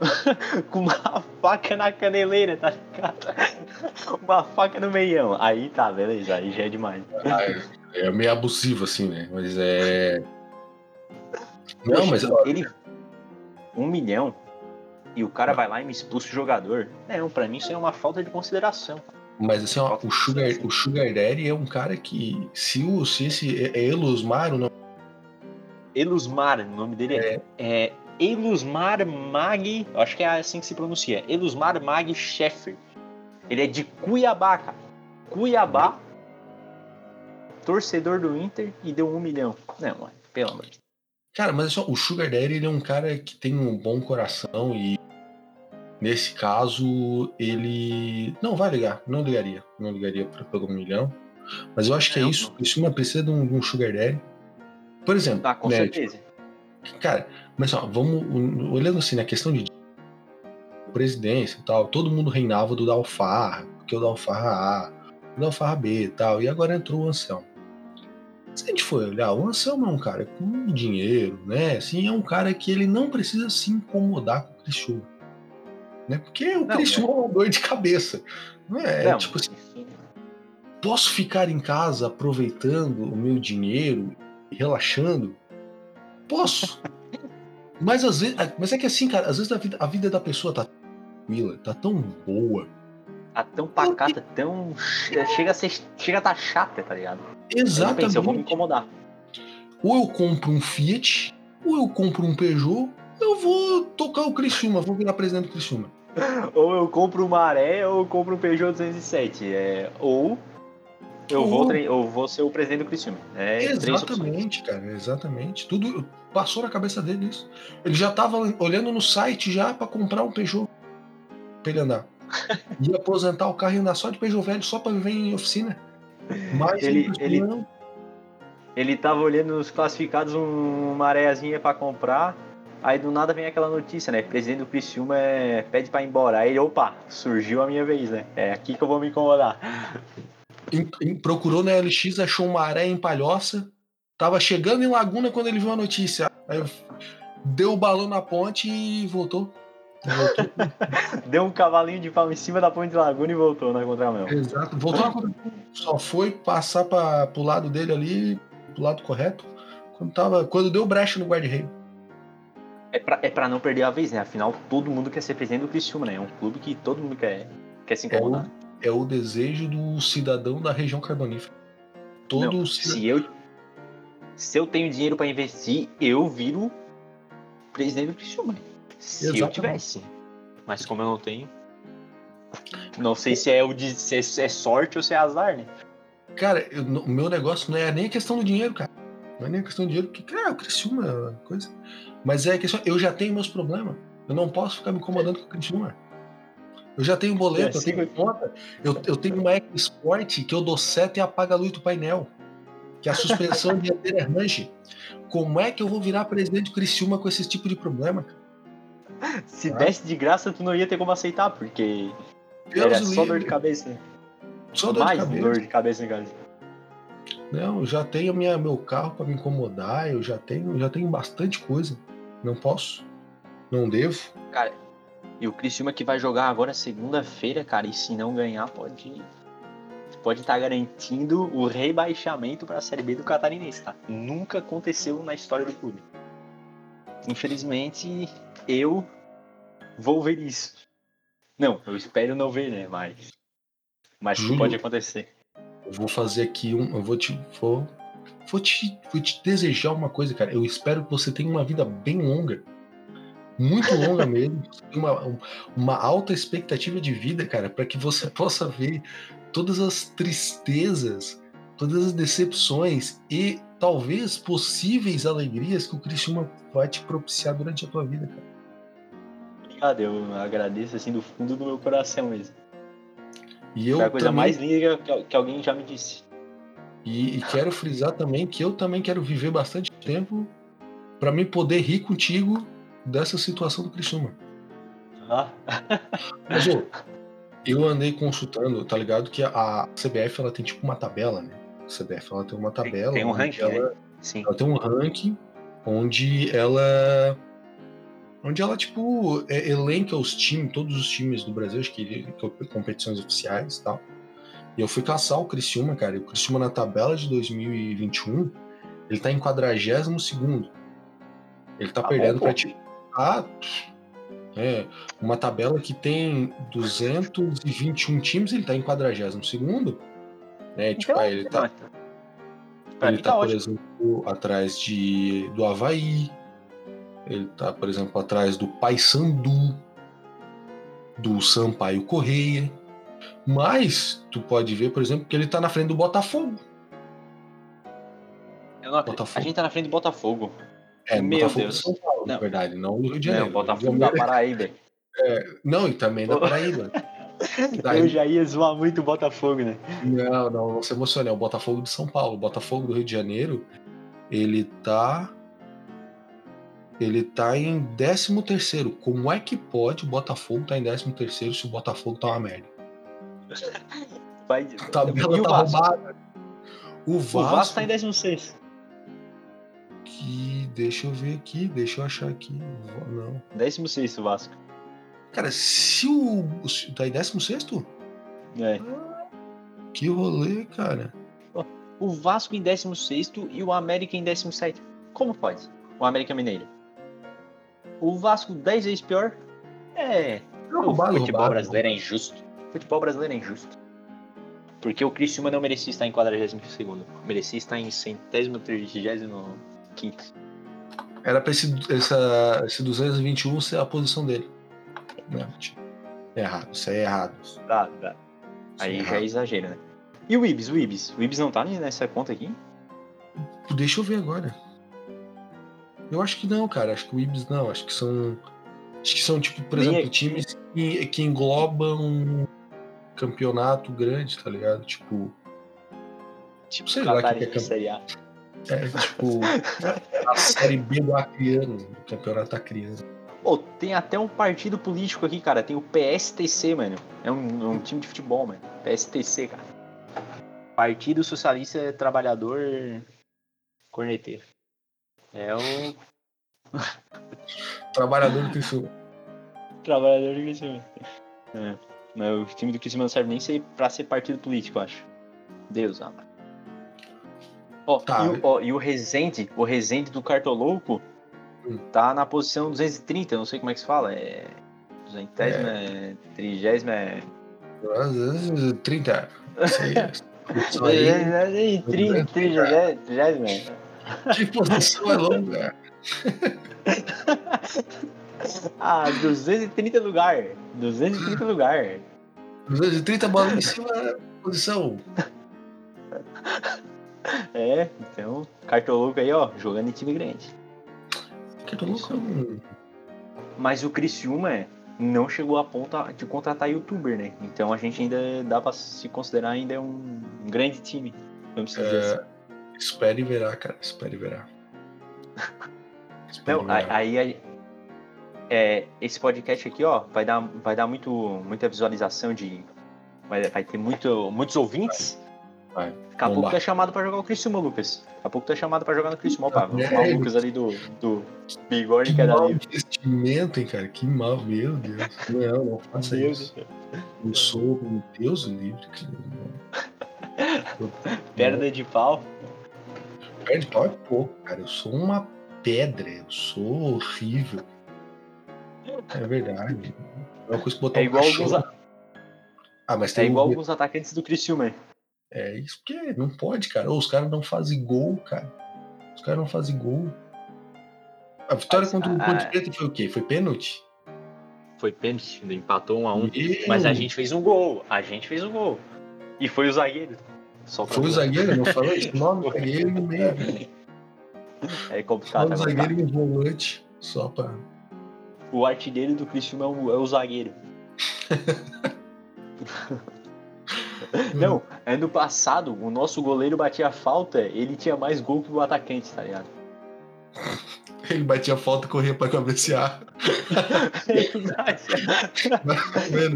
S2: com uma faca na caneleira, tá ligado? Uma faca no meião. Aí tá, beleza, aí já é demais.
S1: Ah, é, é meio abusivo, assim, né? Mas é. Não,
S2: Poxa,
S1: mas
S2: ele. Um milhão e o cara vai lá e me expulsa o jogador. Não, pra mim isso é uma falta de consideração.
S1: Mas assim, ó, o Sugar, o Sugar Daddy é um cara que. Se, o, se esse é, é Elusmar, o nome
S2: Elusmar, o nome dele é, é Elusmar Mag, acho que é assim que se pronuncia, Elusmar Mag Sheffer. Ele é de Cuiabá, cara. Cuiabá, torcedor do Inter e deu um milhão. Não, mano, pelo amor de Deus.
S1: Cara, mas só, o Sugar Daddy ele é um cara que tem um bom coração e nesse caso ele não vai ligar, não ligaria, não ligaria para pegar um milhão. Mas eu acho que é, é isso. Isso não precisa de um, de um Sugar Daddy. Por exemplo,
S2: ah, com né, certeza.
S1: Tipo, cara, mas só, vamos olhando assim na questão de presidência e tal, todo mundo reinava do Dalfarra, porque o Dalfarra A, o Dalfarra B e tal, e agora entrou o Anselmo. Se a gente for olhar, o Anselmo é um cara com dinheiro, né? Assim, é um cara que ele não precisa se incomodar com o Criciúma. Né? Porque o Criciúma é uma dor de cabeça. Não é? Não, tipo assim, posso ficar em casa aproveitando o meu dinheiro e relaxando? Posso. mas às vezes, mas é que assim, cara, às vezes a vida, a vida da pessoa tá tranquila, tá tão boa.
S2: Tá tão pacata, tão. Chega a, ser, chega a tá chata, tá ligado?
S1: Exatamente. Eu, pensei,
S2: eu vou me incomodar.
S1: Ou eu compro um Fiat, ou eu compro um Peugeot, eu vou tocar o Criciúma, vou virar presidente do Criciúma.
S2: ou eu compro uma Maré, ou eu compro um Peugeot 207. É, ou eu vou, eu vou ser o presidente do Criciúma. É
S1: exatamente, cara, exatamente. Tudo passou na cabeça dele isso. Ele já tava olhando no site já para comprar um Peugeot pra ele andar. Ia aposentar o carro e andar só de Peugeot velho, só para viver em oficina. Mas
S2: ele, ele, não. ele tava olhando nos classificados uma marézinha para comprar. Aí do nada vem aquela notícia, né? Presidente do Criciúma é... pede para ir embora. Aí, opa, surgiu a minha vez, né? É aqui que eu vou me incomodar.
S1: Em, em, procurou na LX, achou uma maré em Palhoça. Tava chegando em Laguna quando ele viu a notícia. Aí deu o balão na ponte e voltou.
S2: voltou. deu um cavalinho de pau em cima da ponte de Laguna e voltou na contramão.
S1: Exato. Voltou na contramão. Só foi passar para pro lado dele ali, pro lado correto, quando, tava, quando deu brecha no guarda-reio.
S2: É pra, é pra não perder a vez, né? Afinal, todo mundo quer ser presidente do Criciúma, né? É um clube que todo mundo quer, quer se incomodar.
S1: É o é o desejo do cidadão da região carbonífera.
S2: Todo Não, se eu se eu tenho dinheiro para investir, eu viro presidente do Criciúma. Se Exatamente. eu tivesse. Mas como eu não tenho, não sei se é o de, se é, sorte ou se é azar, né?
S1: Cara, eu, o meu negócio não é nem a questão do dinheiro, cara. Não é nem a questão do dinheiro, porque, cara, o Criciúma é uma coisa. Mas é a questão, eu já tenho meus problemas. Eu não posso ficar me incomodando com o Criciúma. Eu já tenho boleto, é, eu tenho conta. Eu, eu tenho uma Sport que eu dou seta e apaga a luz do painel. Que a suspensão dianteira é range. Como é que eu vou virar presidente do Criciúma com esse tipo de problema?
S2: Se ah. desse de graça, tu não ia ter como aceitar, porque Deus era só dor de cabeça.
S1: Só dor
S2: Mais
S1: de cabeça.
S2: dor de cabeça em casa.
S1: Não, eu já tenho minha, meu carro para me incomodar, eu já tenho, já tenho bastante coisa. Não posso. Não devo.
S2: Cara, e o Criciúma que vai jogar agora segunda-feira, cara, e se não ganhar, pode pode estar tá garantindo o rebaixamento para a Série B do Catarinense, tá? Nunca aconteceu na história do clube. Infelizmente, eu vou ver isso. Não, eu espero não ver, né? Mas, mas Júlio, pode acontecer.
S1: Eu vou fazer aqui um, eu vou te vou, vou te vou te desejar uma coisa, cara. Eu espero que você tenha uma vida bem longa muito longa mesmo, uma, uma alta expectativa de vida, cara, para que você possa ver todas as tristezas, todas as decepções e talvez possíveis alegrias que o Cristiano vai te propiciar durante a tua vida, cara.
S2: Obrigado, eu agradeço assim do fundo do meu coração mesmo.
S1: E eu
S2: Foi a coisa
S1: também...
S2: mais linda que, que alguém já me disse.
S1: E, e, quero frisar também que eu também quero viver bastante tempo para me poder rir contigo dessa situação do Criciúma.
S2: Ah.
S1: Mas, ô, eu andei consultando, tá ligado? Que a CBF ela tem tipo uma tabela, né? A CBF ela tem uma tabela.
S2: Tem, tem um ranking,
S1: ela,
S2: né? Sim.
S1: ela tem um ranking onde ela. Onde ela, tipo, é, elenca os times, todos os times do Brasil, acho que, que competições oficiais e tal. E eu fui caçar o Criciúma, cara. E o Criciúma na tabela de 2021, ele tá em 42 segundo. Ele tá, tá perdendo bom, pra, tipo, ah, é, uma tabela que tem 221 times, ele está em 42 segundo. Né? Tipo, então, ele está ele tá, tá por exemplo, atrás de, do Havaí, Ele tá, por exemplo, atrás do Paysandu, do Sampaio Correia. Mas tu pode ver, por exemplo, que ele tá na frente do Botafogo.
S2: Não, Botafogo. A gente tá na frente do Botafogo.
S1: É, Meu Botafogo Deus. de São Paulo, não. na verdade, não do Rio de Janeiro.
S2: Não, Botafogo da Paraíba.
S1: É, não, e também da Paraíba.
S2: Daí... Eu já ia zoar muito o Botafogo, né?
S1: Não, não, não se emocione. É o Botafogo de São Paulo. O Botafogo do Rio de Janeiro, ele tá. Ele tá em 13 terceiro. Como é que pode o Botafogo tá em 13 terceiro se o Botafogo tá uma merda?
S2: Vai,
S1: a tabela tá roubada.
S2: O Vasco, o Vasco tá em 16
S1: Que. Deixa eu ver aqui, deixa eu achar aqui. Não.
S2: 16 o Vasco.
S1: Cara, se o. Tá em 16?
S2: É.
S1: que rolê, cara.
S2: O Vasco em 16 e o América em 17. Como pode? O América Mineiro. O Vasco 10 vezes pior? É.
S1: Não, roubado,
S2: o futebol
S1: roubado.
S2: brasileiro é injusto. O futebol brasileiro é injusto. Porque o Criciúma não merecia estar em 42 Merecia estar em centésimo, trigésimo, quinto.
S1: Era pra esse, essa, esse 221 ser a posição dele. Não, é errado, isso aí é errado.
S2: Tá, tá. Aí é já é exagero, né? E o Ibis, o Ibis? O Ibis não tá nessa conta aqui?
S1: Deixa eu ver agora. Eu acho que não, cara. Acho que o Ibis não. Acho que são. Acho que são, tipo, por Nem exemplo, é... times que, que englobam um campeonato grande, tá ligado? Tipo.
S2: Tipo, sei lá que, é
S1: É, tipo, a série B do Acriano, o campeonato Acriano.
S2: Pô, tem até um partido político aqui, cara. Tem o PSTC, mano. É um, é um time de futebol, mano. PSTC, cara. Partido Socialista Trabalhador Corneteiro. É o.
S1: Trabalhador do Criciúma.
S2: Trabalhador do Criciúma. É. Mas o time do Criciúma não serve nem ser, pra ser partido político, eu acho. Deus, amado. Ó, tá. e, o, ó, e o Resende, o Resende do Cartolouco, tá na posição 230, não sei como é que se fala. É. 200, é. 30 é.
S1: 30.
S2: Isso aí. 30, 30, 30,
S1: Que posição é longa?
S2: ah, 230 lugar. 230 lugar.
S1: 230 bola em cima da posição.
S2: É, então, cartoloco aí, ó, jogando em time grande.
S1: Cartoloco é um...
S2: Mas o Criciúma não chegou a ponto de contratar youtuber, né? Então a gente ainda dá pra se considerar ainda um grande time. Vamos dizer é... assim.
S1: Espere e verá, cara. Espere e verá.
S2: Espere não, verá. aí, aí é, esse podcast aqui, ó, vai dar, vai dar muito, muita visualização de. Vai, vai ter muito, muitos ouvintes.
S1: Vai.
S2: Daqui a pouco tu é chamado pra jogar o Criciúma, Lucas. Daqui a pouco tu é chamado pra jogar no Criciúma, opa. Vamos chamar o Lucas ali do, do Bigode que é da livre.
S1: investimento, hein, cara. Que mal, meu Deus. Não, não faça isso. Eu sou um Deus livre.
S2: Perda de pau.
S1: Perda de pau é pouco, cara. Eu sou uma pedra. Eu sou horrível. É verdade. É uma coisa que botar
S2: é igual um alguns a...
S1: Ah, mas
S2: é igual um... alguns atacantes do Criciúma.
S1: É isso porque não pode, cara. Os caras não fazem gol, cara. Os caras não fazem gol. A vitória mas, contra o Ponte Preta foi o quê? Foi pênalti?
S2: Foi pênalti, empatou um a um. Meu. Mas a gente fez um gol. A gente fez um gol. E foi o zagueiro.
S1: Só foi o zagueiro? Não falou esse nome? Zagueiro no meio.
S2: É complicado. Só
S1: o é zagueiro e volante. Só pra
S2: o artilheiro do Cristiano é o, é o zagueiro. Não, ano passado, o nosso goleiro batia falta, ele tinha mais gol que o atacante, tá ligado?
S1: Ele batia falta e corria pra cabecear.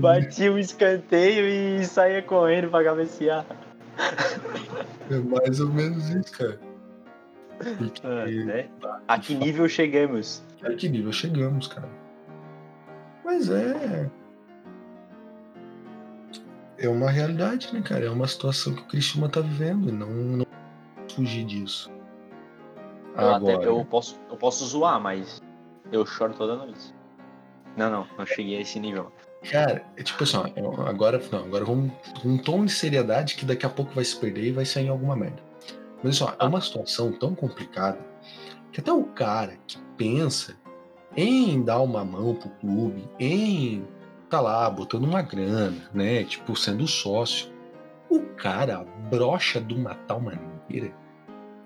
S2: batia o escanteio e saía correndo pra cabecear.
S1: É mais ou menos isso, cara.
S2: Porque... Ah, né? A que nível chegamos?
S1: A que nível chegamos, cara? Mas é. É uma realidade, né, cara? É uma situação que o Cristiano tá vivendo. Não, não fugir disso.
S2: Eu, Agora... até, eu, posso, eu posso zoar, mas eu choro toda noite. Não, não, não cheguei a esse nível.
S1: Cara, é tipo assim, ó, agora, não, agora vamos um tom de seriedade que daqui a pouco vai se perder e vai sair em alguma merda. Mas ó, é uma situação tão complicada que até o cara que pensa em dar uma mão pro clube, em tá lá botando uma grana, né? Tipo, sendo sócio. O cara brocha de uma tal maneira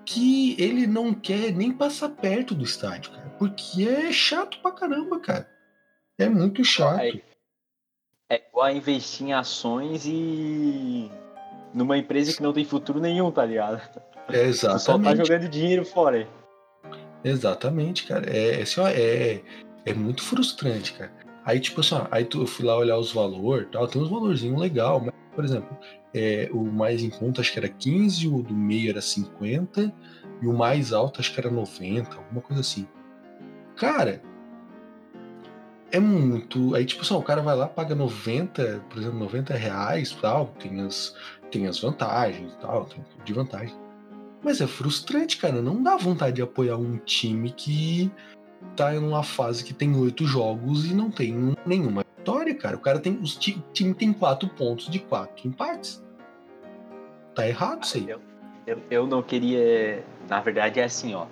S1: que ele não quer nem passar perto do estádio, cara. Porque é chato pra caramba, cara. É muito chato. É,
S2: é igual investir em ações e. numa empresa que não tem futuro nenhum, tá ligado?
S1: É exatamente.
S2: Só tá jogando dinheiro fora.
S1: Exatamente, cara. É, assim, ó, é, é muito frustrante, cara. Aí, tipo assim, ó, aí tu, eu fui lá olhar os valores tal, tem uns valorzinhos legal, mas, por exemplo, é, o mais em conta acho que era 15, o do meio era 50, e o mais alto acho que era 90, alguma coisa assim. Cara, é muito. Aí, tipo assim, o cara vai lá, paga 90, por exemplo, 90 reais tal, tem as, tem as vantagens tal, tem de vantagem. Mas é frustrante, cara. Não dá vontade de apoiar um time que tá em uma fase que tem oito jogos e não tem nenhuma vitória, cara. O cara tem. O time tem quatro pontos de quatro empates. Tá errado isso aí.
S2: Eu, eu, eu não queria. Na verdade é assim, ó.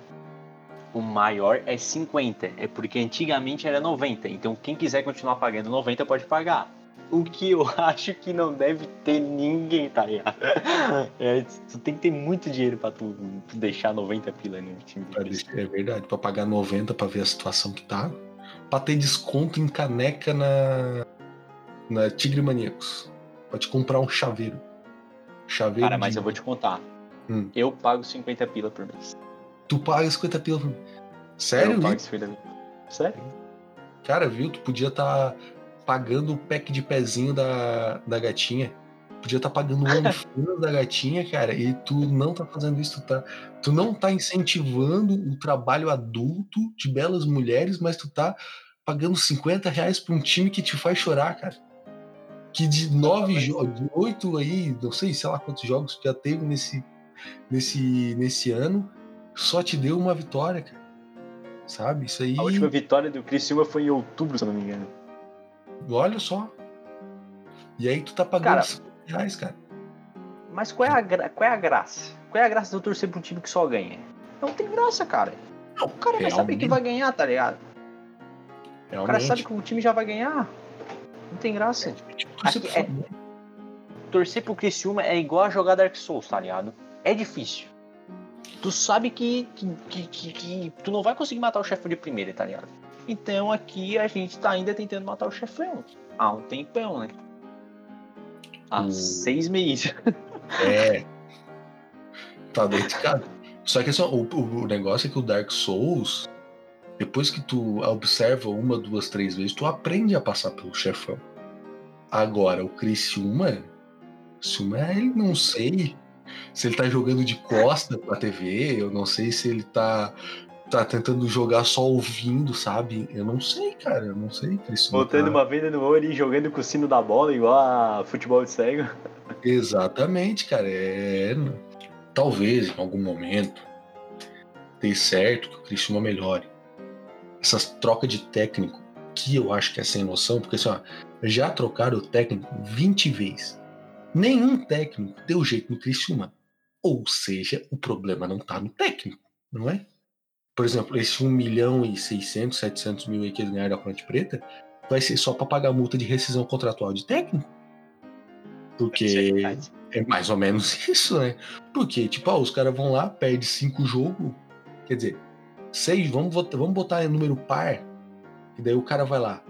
S2: O maior é 50. É porque antigamente era 90. Então quem quiser continuar pagando 90 pode pagar. O que eu acho que não deve ter ninguém, tá ligado? É, tu tem que ter muito dinheiro pra tu, tu deixar 90 pila no time.
S1: É verdade, pra pagar 90 pra ver a situação que tá. Pra ter desconto em caneca na, na Tigre Maníacos. Pode comprar um chaveiro.
S2: Chaveiro. Cara, mas de... eu vou te contar. Hum. Eu pago 50 pila por mês.
S1: Tu paga 50 pila por mês? Sério?
S2: Eu pago 50 pila. Sério?
S1: Cara, viu? Tu podia estar tá pagando o pack de pezinho da, da gatinha. Podia estar tá pagando o OnlyFans da gatinha, cara, e tu não tá fazendo isso, tu, tá, tu não tá incentivando o trabalho adulto de belas mulheres, mas tu tá pagando 50 reais pra um time que te faz chorar, cara que de nove jogos, de oito aí, não sei, sei lá quantos jogos já teve nesse, nesse, nesse ano, só te deu uma vitória, cara. Sabe? Isso aí.
S2: A última vitória do Criciúma foi em outubro, se eu não me engano.
S1: Olha só. E aí tu tá pagando cara, 50 reais, cara.
S2: Mas qual é, a gra... qual é a graça? Qual é a graça de eu torcer pra um time que só ganha? Não tem graça, cara. Não, o cara vai saber que vai ganhar, tá ligado? Realmente. O cara sabe que o time já vai ganhar. Não tem graça. Aqui, é, torcer pro Criciúma é igual a jogar Dark Souls, tá ligado? É difícil. Tu sabe que, que, que, que tu não vai conseguir matar o chefão de primeira, tá ligado? Então aqui a gente tá ainda tentando matar o chefão. Há um tempão, né? Há hum. seis meses.
S1: É. Tá dedicado. Só que assim, o, o negócio é que o Dark Souls, depois que tu observa uma, duas, três vezes, tu aprende a passar pelo chefão. Agora, o Criciúma, Criciúma, ele não sei se ele tá jogando de costa pra TV, eu não sei se ele tá, tá tentando jogar só ouvindo, sabe? Eu não sei, cara, eu não sei.
S2: Criciúma Botando tá... uma venda no olho e jogando com o sino da bola, igual a futebol de cego.
S1: Exatamente, cara. É... Talvez em algum momento dê certo que o Criciúma melhore essas trocas de técnico que eu acho que é sem noção, porque assim, ó, já trocaram o técnico 20 vezes. Nenhum técnico deu jeito no Criciúma. Ou seja, o problema não tá no técnico, não é? Por exemplo, esse 1 milhão e 600, 700 mil aí que eles ganharam da Ponte Preta vai ser só para pagar multa de rescisão contratual de técnico. Porque é mais ou menos isso, né? Porque, tipo, ó, os caras vão lá, perde cinco jogos, quer dizer, seis, vamos, vamos botar em número par, e daí o cara vai lá,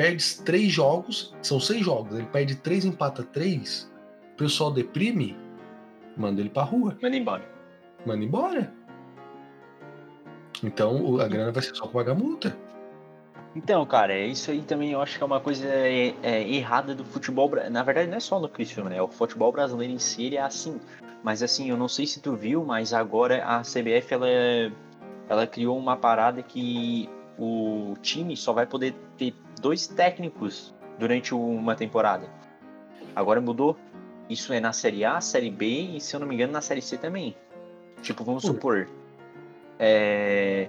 S1: perde três jogos, são seis jogos, ele perde três, empata três, o pessoal deprime, manda ele pra rua.
S2: Manda embora.
S1: Manda embora. Então a grana vai ser só pagar multa.
S2: Então, cara, é isso aí também eu acho que é uma coisa é, é, errada do futebol. Na verdade, não é só no Cristiano, né? O futebol brasileiro em si é assim. Mas assim, eu não sei se tu viu, mas agora a CBF ela ela criou uma parada que o time só vai poder ter dois técnicos durante uma temporada. Agora mudou. Isso é na Série A, Série B e, se eu não me engano, na Série C também. Tipo, vamos supor. É...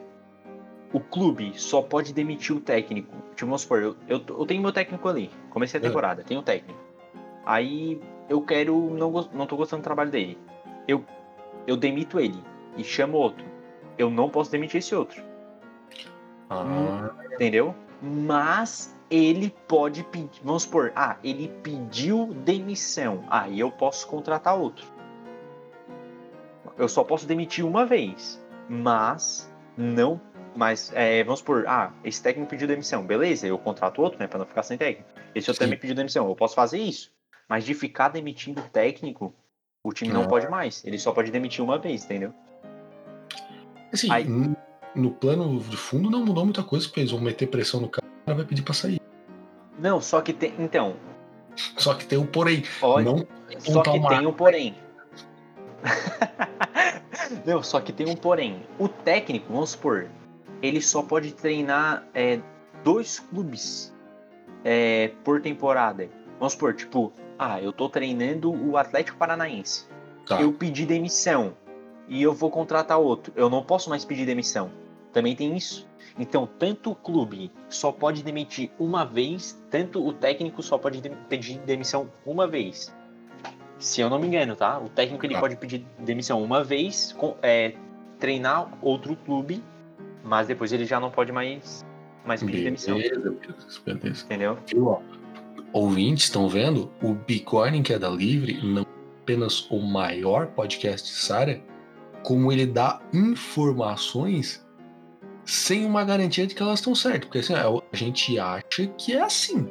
S2: O clube só pode demitir o técnico. Tipo, vamos supor, eu, eu, eu tenho meu técnico ali. Comecei a é. temporada, é. tenho o técnico. Aí eu quero. Não, não tô gostando do trabalho dele. Eu, eu demito ele e chamo outro eu não posso demitir esse outro. Ah. Entendeu? Mas ele pode pedir. Vamos supor, ah, ele pediu demissão. Aí ah, eu posso contratar outro. Eu só posso demitir uma vez. Mas não. Mas é, vamos supor, ah, esse técnico pediu demissão. Beleza, eu contrato outro, né? Pra não ficar sem técnico. Esse outro também pediu demissão. Eu posso fazer isso. Mas de ficar demitindo técnico, o time não, não pode mais. Ele só pode demitir uma vez, entendeu?
S1: Assim, Aí, no plano de fundo não mudou muita coisa, porque eles vão meter pressão no cara e vai pedir pra sair.
S2: Não, só que tem. Então.
S1: Só que tem o porém. Olha, não
S2: só que tem o porém. não, só que tem um porém. O técnico, vamos supor, ele só pode treinar é, dois clubes é, por temporada. Vamos supor, tipo, ah, eu tô treinando o Atlético Paranaense. Tá. Eu pedi demissão e eu vou contratar outro. Eu não posso mais pedir demissão. Também tem isso. Então, tanto o clube só pode demitir uma vez, tanto o técnico só pode pedir demissão uma vez. Se eu não me engano, tá? O técnico ele ah. pode pedir demissão uma vez, é, treinar outro clube, mas depois ele já não pode mais, mais pedir beleza, demissão. Beleza, Entendeu?
S1: ouvintes estão vendo? O Bitcoin que é da Livre não é apenas o maior podcast de Sara, como ele dá informações sem uma garantia de que elas estão certas. Porque assim, a gente acha que é assim.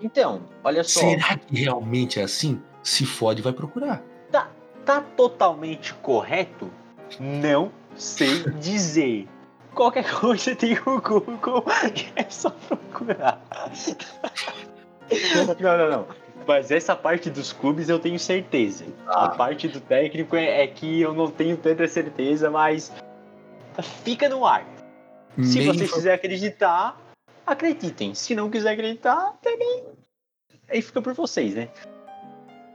S2: Então, olha só.
S1: Será que realmente é assim? Se fode, vai procurar.
S2: Tá, tá totalmente correto? Não sei dizer. Qualquer coisa tem o Google, é só procurar. não, não, não. Mas essa parte dos clubes eu tenho certeza. Ah. A parte do técnico é, é, que eu não tenho tanta certeza, mas fica no ar. Se você quiser acreditar, acreditem. Se não quiser acreditar, também. Aí fica por vocês, né?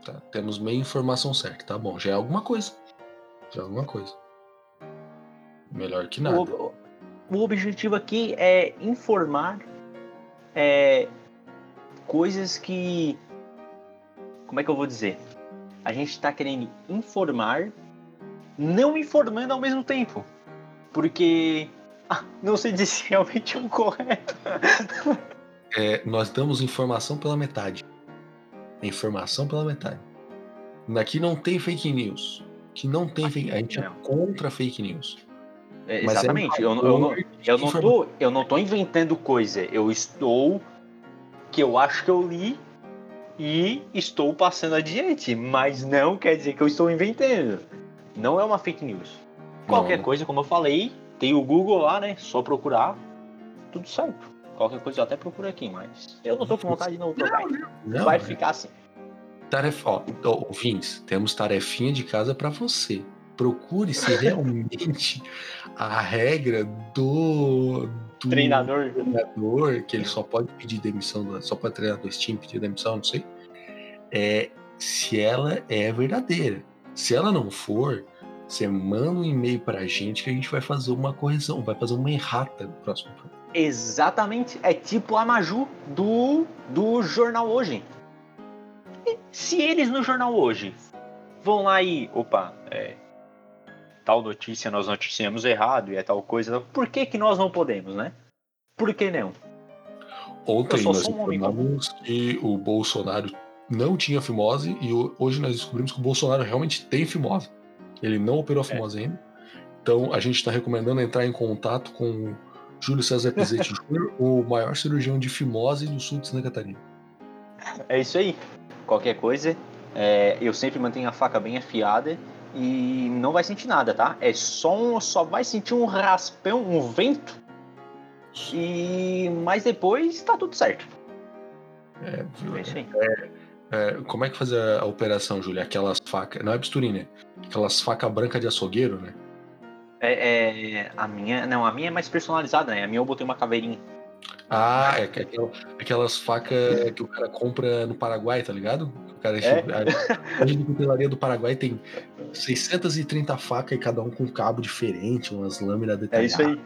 S1: Tá, temos meia informação certa, tá bom. Já é alguma coisa. Já é alguma coisa. Melhor que nada.
S2: O, o objetivo aqui é informar é, coisas que como é que eu vou dizer? A gente está querendo informar, não informando ao mesmo tempo. Porque ah, não sei dizer se realmente é um correto.
S1: É, nós damos informação pela metade. Informação pela metade. Aqui não tem fake news. Que não tem fake... A gente é contra fake news.
S2: É, exatamente. É eu, eu, não, eu, não tô, eu não tô inventando coisa. Eu estou. Que eu acho que eu li e estou passando adiante, mas não quer dizer que eu estou inventando. Não é uma fake news. Qualquer não. coisa, como eu falei, tem o Google lá, né? Só procurar, tudo certo. Qualquer coisa eu até procuro aqui, mas eu não tô com vontade de não trocar. Não, Vai ficar assim.
S1: Tarefa, ó, ouvintes, temos tarefinha de casa para você. Procure se realmente a regra do
S2: treinador.
S1: treinador, que ele só pode pedir demissão, só pode treinar dois times pedir demissão, não sei. É se ela é verdadeira. Se ela não for, você manda um e-mail pra gente que a gente vai fazer uma correção, vai fazer uma errata no próximo programa.
S2: Exatamente. É tipo a Maju do, do jornal hoje. E se eles no jornal hoje vão lá e. Opa, é, tal notícia nós noticiamos errado e é tal coisa. Por que, que nós não podemos, né? Por que não?
S1: Ontem nós informamos que o Bolsonaro não tinha fimose e hoje nós descobrimos que o Bolsonaro realmente tem fimose. Ele não operou a é. fimose é. ainda. Então a gente está recomendando entrar em contato com Júlio César Pizzetti Jr., o maior cirurgião de fimose do sul de Santa Catarina.
S2: É isso aí. Qualquer coisa, é, eu sempre mantenho a faca bem afiada e não vai sentir nada, tá? É só um, só vai sentir um raspão, um vento. E mas depois tá tudo certo.
S1: É, é, é, como é que faz a, a operação, Júlia? Aquelas facas, não é bisturi, né? Aquelas facas brancas de açougueiro, né?
S2: É, é, a minha, não, a minha é mais personalizada, né? A minha eu botei uma caveirinha.
S1: Ah, é, aquelas, aquelas facas que o cara compra no Paraguai, tá ligado? O cara é? a, a cutelaria do Paraguai tem 630 facas e cada um com um cabo diferente, umas lâminas
S2: detalhadas. É isso aí.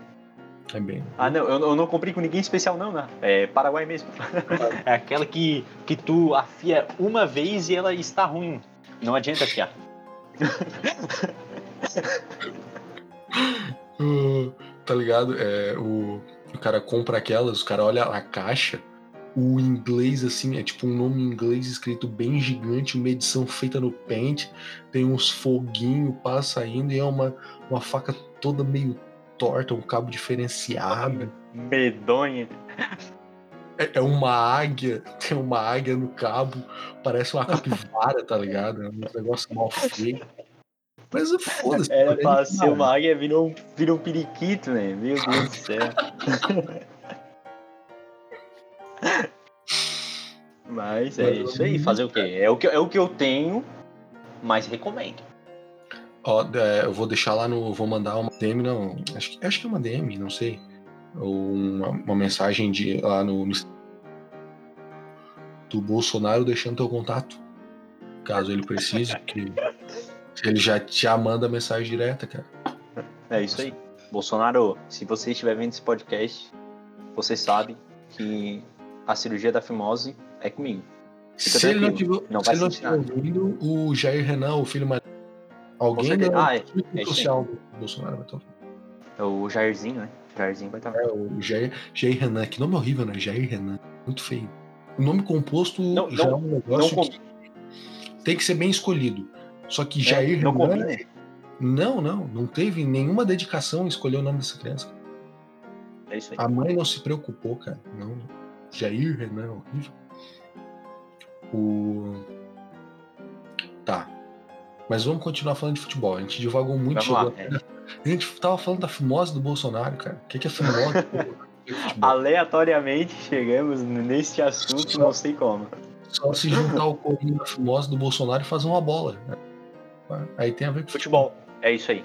S1: É bem.
S2: Ah, não, eu, eu, não comprei com ninguém especial, não, né? É Paraguai mesmo. é aquela que, que tu afia uma vez e ela está ruim. Não adianta afiar.
S1: uh, tá ligado? É, o, cara compra aquelas, o cara olha a caixa, o inglês, assim, é tipo um nome em inglês escrito bem gigante, uma edição feita no Paint, tem uns foguinhos, passa indo, e é uma, uma faca toda meio torta, um cabo diferenciado.
S2: Medonha.
S1: É, é uma águia, tem uma águia no cabo, parece uma capivara, tá ligado? É um negócio mal feio. Mas foda-se.
S2: Era pra ser uma águia, virou um, virou um periquito, né? Meu Deus do céu. Mas é isso aí, fazer o quê? É o que, é o que eu tenho, mas recomendo.
S1: Ó, é, eu vou deixar lá no. Vou mandar uma DM, não. Acho que, acho que é uma DM, não sei. Ou uma, uma mensagem de, lá no, no. Do Bolsonaro deixando teu contato. Caso ele precise, que ele já, já manda mensagem direta, cara.
S2: É isso aí. Bolsonaro, se você estiver vendo esse podcast, você sabe que a cirurgia da fimose é comigo.
S1: Fica se ele não tiver, não se ele não estiver ouvindo, o Jair Renan, o filho mais. Alguém
S2: do ah, é,
S1: é social do Bolsonaro vai estar
S2: É o Jairzinho, né? Jairzinho vai estar
S1: É, o Jair, Jair Renan. Que nome horrível, né? Jair Renan. Muito feio. O nome composto não, já não, é um negócio não, que tem que ser bem escolhido. Só que é, Jair
S2: não
S1: Renan. Combina. Não, não. Não teve nenhuma dedicação em escolher o nome dessa criança.
S2: É isso aí.
S1: A mãe não se preocupou, cara. Não. Jair Renan, é horrível. O. Tá. Mas vamos continuar falando de futebol. A gente divagou muito.
S2: Vamos lá, é.
S1: A gente tava falando da fimose do Bolsonaro, cara. O que, que é fimose?
S2: Aleatoriamente chegamos neste assunto, Só... não sei como.
S1: Só se juntar o corinho da fimose do Bolsonaro e fazer uma bola. Né? Aí tem a ver com
S2: futebol. É isso aí.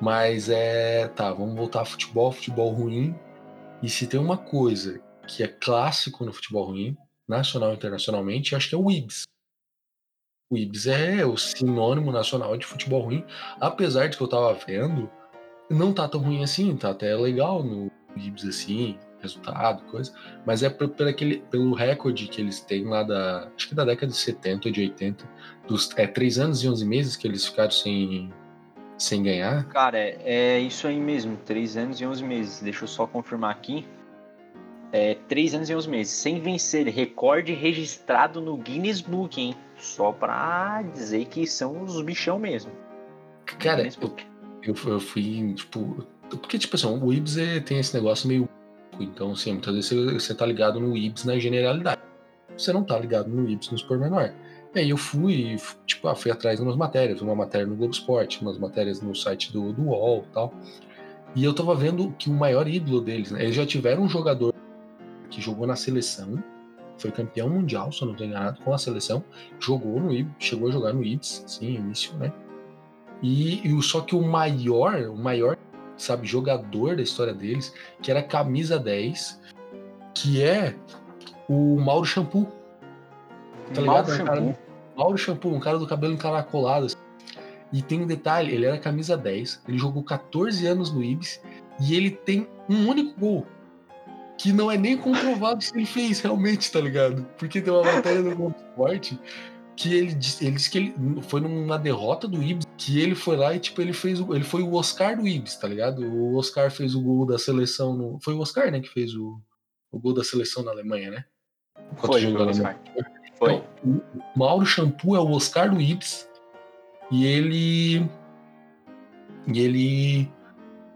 S1: Mas é. Tá, vamos voltar a futebol, futebol ruim. E se tem uma coisa que é clássico no futebol ruim, nacional e internacionalmente, acho que é o Ibs. O Ibs é o sinônimo nacional de futebol ruim, apesar de que eu tava vendo, não tá tão ruim assim, tá até legal no Ibs assim, resultado, coisa, mas é por, por aquele, pelo recorde que eles têm lá da, acho que da década de 70 ou de 80, dos é, 3 anos e 11 meses que eles ficaram sem, sem ganhar.
S2: Cara, é, é isso aí mesmo, 3 anos e 11 meses, deixa eu só confirmar aqui, é, 3 anos e 11 meses, sem vencer, recorde registrado no Guinness Book, hein, só pra dizer que são os bichão mesmo.
S1: Cara, eu, eu, eu fui, tipo, porque, tipo assim, o Ibs é, tem esse negócio meio então, assim, muitas vezes você, você tá ligado no IBS na generalidade. Você não tá ligado no IBS nos pormenor. E aí eu fui, tipo, ah, fui atrás de umas matérias, uma matéria no Globo Esporte, umas matérias no site do, do UOL e tal. E eu tava vendo que o maior ídolo deles, né, eles já tiveram um jogador que jogou na seleção, foi campeão mundial, se eu não estou enganado, com a seleção, jogou no IBS, chegou a jogar no IBS, sim, início, né? E, e só que o maior, o maior sabe, jogador da história deles, que era camisa 10, que é o Mauro Shampoo. Tá Mauro ligado? Shampoo. Um cara, Mauro Shampoo, um cara do cabelo encaracolado. Assim. E tem um detalhe, ele era camisa 10, ele jogou 14 anos no Ibis e ele tem um único gol. Que não é nem comprovado se ele fez realmente, tá ligado? Porque tem uma matéria no Globo Esporte que ele, ele disse que ele foi numa derrota do Ibis, que ele foi lá e tipo ele fez ele foi o Oscar do Ibis, tá ligado? O Oscar fez o gol da seleção no, foi o Oscar, né, que fez o, o gol da seleção na Alemanha, né?
S2: Foi, Oscar. Foi.
S1: Então, o Mauro Shampoo é o Oscar do Ibis e ele e ele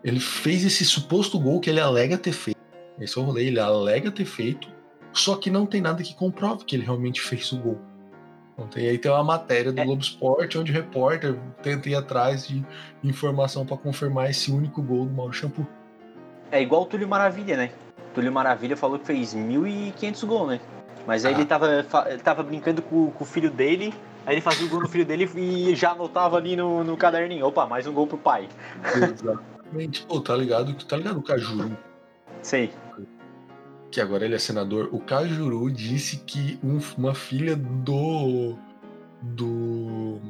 S1: ele fez esse suposto gol que ele alega ter feito. Esse é o rolê, ele alega ter feito, só que não tem nada que comprove que ele realmente fez o gol. E aí tem uma matéria do é. Globo Esporte onde o repórter tenta ir atrás de informação para confirmar esse único gol do Mauro Shampoo.
S2: É igual o Túlio Maravilha, né? Túlio Maravilha falou que fez 1.500 gols, né? Mas aí ah. ele, tava, ele tava brincando com, com, o filho dele, aí ele fazia o gol no filho dele e já anotava ali no, no caderninho. Opa, mais um gol pro pai.
S1: Exatamente. Pô, tá ligado? Tá ligado o Cajuru?
S2: Sei
S1: que agora ele é senador, o Cajuru disse que um, uma filha do. do.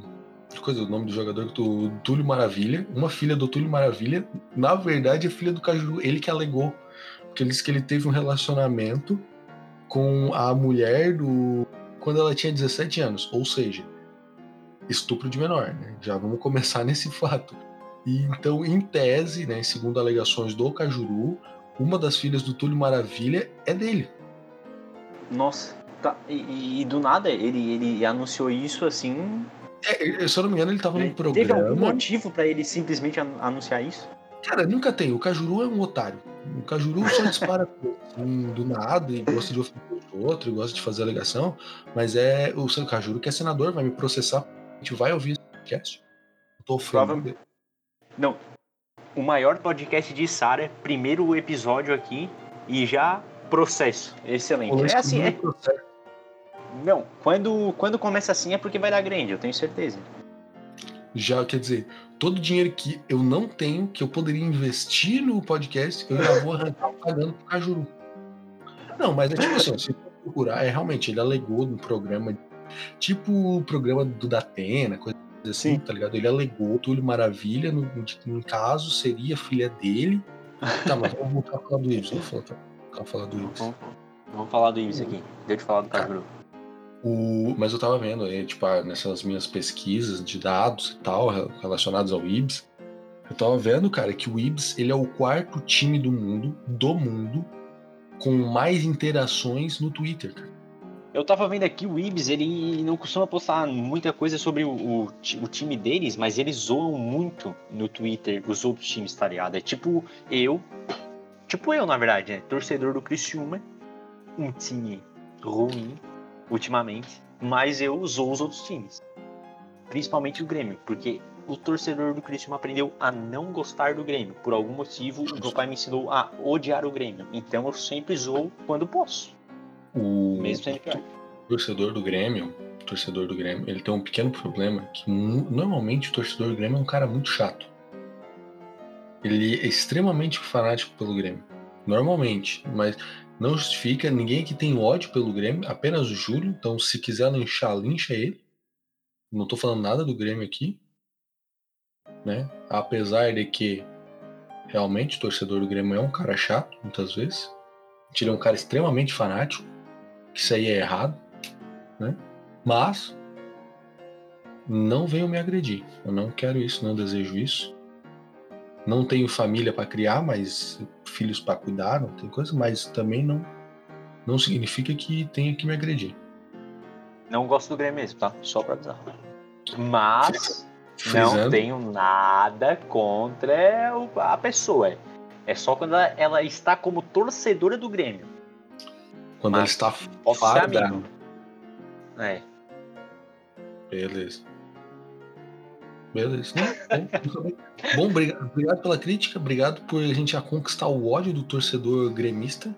S1: coisa, o nome do jogador, do Túlio Maravilha, uma filha do Túlio Maravilha, na verdade é filha do Cajuru, ele que alegou. Porque ele disse que ele teve um relacionamento com a mulher do. quando ela tinha 17 anos, ou seja, estupro de menor, né? Já vamos começar nesse fato. E então, em tese, né, segundo alegações do Cajuru, uma das filhas do Túlio Maravilha é dele.
S2: Nossa, tá. E, e do nada ele, ele anunciou isso assim.
S1: É, se eu não me engano, ele tava num programa. Teve algum
S2: motivo para ele simplesmente anunciar isso?
S1: Cara, nunca tem. O Cajuru é um otário. O Cajuru só dispara assim, do nada e gosta de ofender o outro, e gosta de fazer alegação, mas é o seu Cajuru que é senador, vai me processar. A gente vai ouvir esse podcast.
S2: tô ofendendo. Não. O maior podcast de Sara, primeiro episódio aqui e já processo. Excelente. É assim, é. Não, quando, quando começa assim é porque vai dar grande, eu tenho certeza.
S1: Já quer dizer, todo o dinheiro que eu não tenho, que eu poderia investir no podcast, eu já vou arrancar pagando pro Cajuru. Não, mas é tipo assim, se procurar, é realmente, ele alegou no programa, tipo o programa do Datena, coisa assim, Sim. tá ligado? Ele alegou Túlio Maravilha, no, no caso, seria filha dele. Tá, mas vamos voltar a falar do Ibis. Vamos falar, falar do Ibis.
S2: Vamos, vamos falar do Ibis aqui. Deu de falar do Cajuru.
S1: O, mas eu tava vendo aí, tipo, ah, nessas minhas pesquisas de dados e tal, relacionados ao IBS, eu tava vendo, cara, que o IBS ele é o quarto time do mundo, do mundo, com mais interações no Twitter, cara.
S2: Eu tava vendo aqui, o Ibis, ele não costuma postar muita coisa sobre o, o, o, time deles, mas eles zoam muito no Twitter os outros times, tá ligado? É tipo eu, tipo eu, na verdade, né? Torcedor do Criciúma, um time ruim, ultimamente, mas eu usou os outros times. Principalmente o Grêmio, porque o torcedor do Cristiano aprendeu a não gostar do Grêmio. Por algum motivo, o meu pai me ensinou a odiar o Grêmio. Então eu sempre zoo quando posso.
S1: O mesmo sendo pior. torcedor do Grêmio, torcedor do Grêmio, ele tem um pequeno problema que normalmente o torcedor do Grêmio é um cara muito chato. Ele é extremamente fanático pelo Grêmio. Normalmente, mas não justifica, ninguém aqui tem ódio pelo Grêmio, apenas o Júlio. Então, se quiser linchar, lincha ele. Não tô falando nada do Grêmio aqui. Né? Apesar de que realmente o torcedor do Grêmio é um cara chato, muitas vezes. Ele é um cara extremamente fanático, que isso aí é errado, né? Mas não venham me agredir. Eu não quero isso, não desejo isso. Não tenho família para criar, mas filhos para cuidar, não tem coisa, mas também não não significa que tenha que me agredir.
S2: Não gosto do Grêmio mesmo, tá? Só para avisar. Mas Frisando. não tenho nada contra a pessoa. É só quando ela, ela está como torcedora do Grêmio.
S1: Quando Mas ela está farda.
S2: É.
S1: Beleza. Beleza. Bom, bom obrigado, obrigado, pela crítica, obrigado por a gente já conquistar o ódio do torcedor gremista.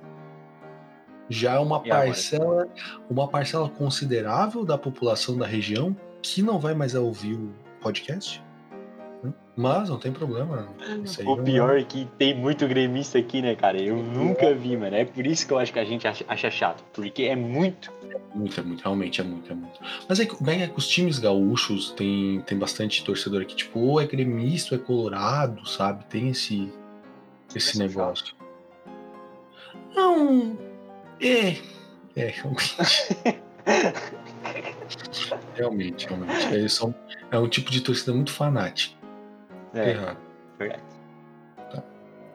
S1: Já é uma e parcela, agora? uma parcela considerável da população da região que não vai mais ouvir o podcast. Mas não tem problema.
S2: o pior é que tem muito gremista aqui, né, cara? Eu nunca vi, mano. É por isso que eu acho que a gente acha, chato. Porque é muito.
S1: É muito, é muito. Realmente é muito, é muito. Mas é que, bem, é que os times gaúchos tem, tem bastante torcedor aqui. Tipo, ou é gremista ou é colorado, sabe? Tem esse, esse negócio. Não. É. É, realmente. realmente, realmente. Eles são, é um tipo de torcida muito fanática.
S2: É, errado. verdade. Tá.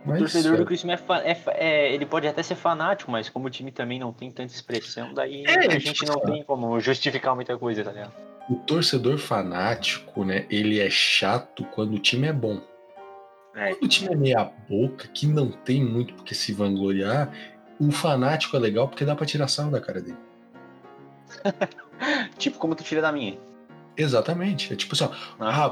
S2: Mas, o torcedor é... do Cristiano é, é, é, ele pode até ser fanático, mas como o time também não tem tanta expressão, daí é, a gente tipo, não tem como justificar muita coisa, tá ligado?
S1: O torcedor fanático, né, ele é chato quando o time é bom. É. Quando o time é meia boca, que não tem muito porque se vangloriar, o fanático é legal porque dá pra tirar sal da cara dele.
S2: tipo como tu tira da minha.
S1: Exatamente. É tipo assim, ó, ah,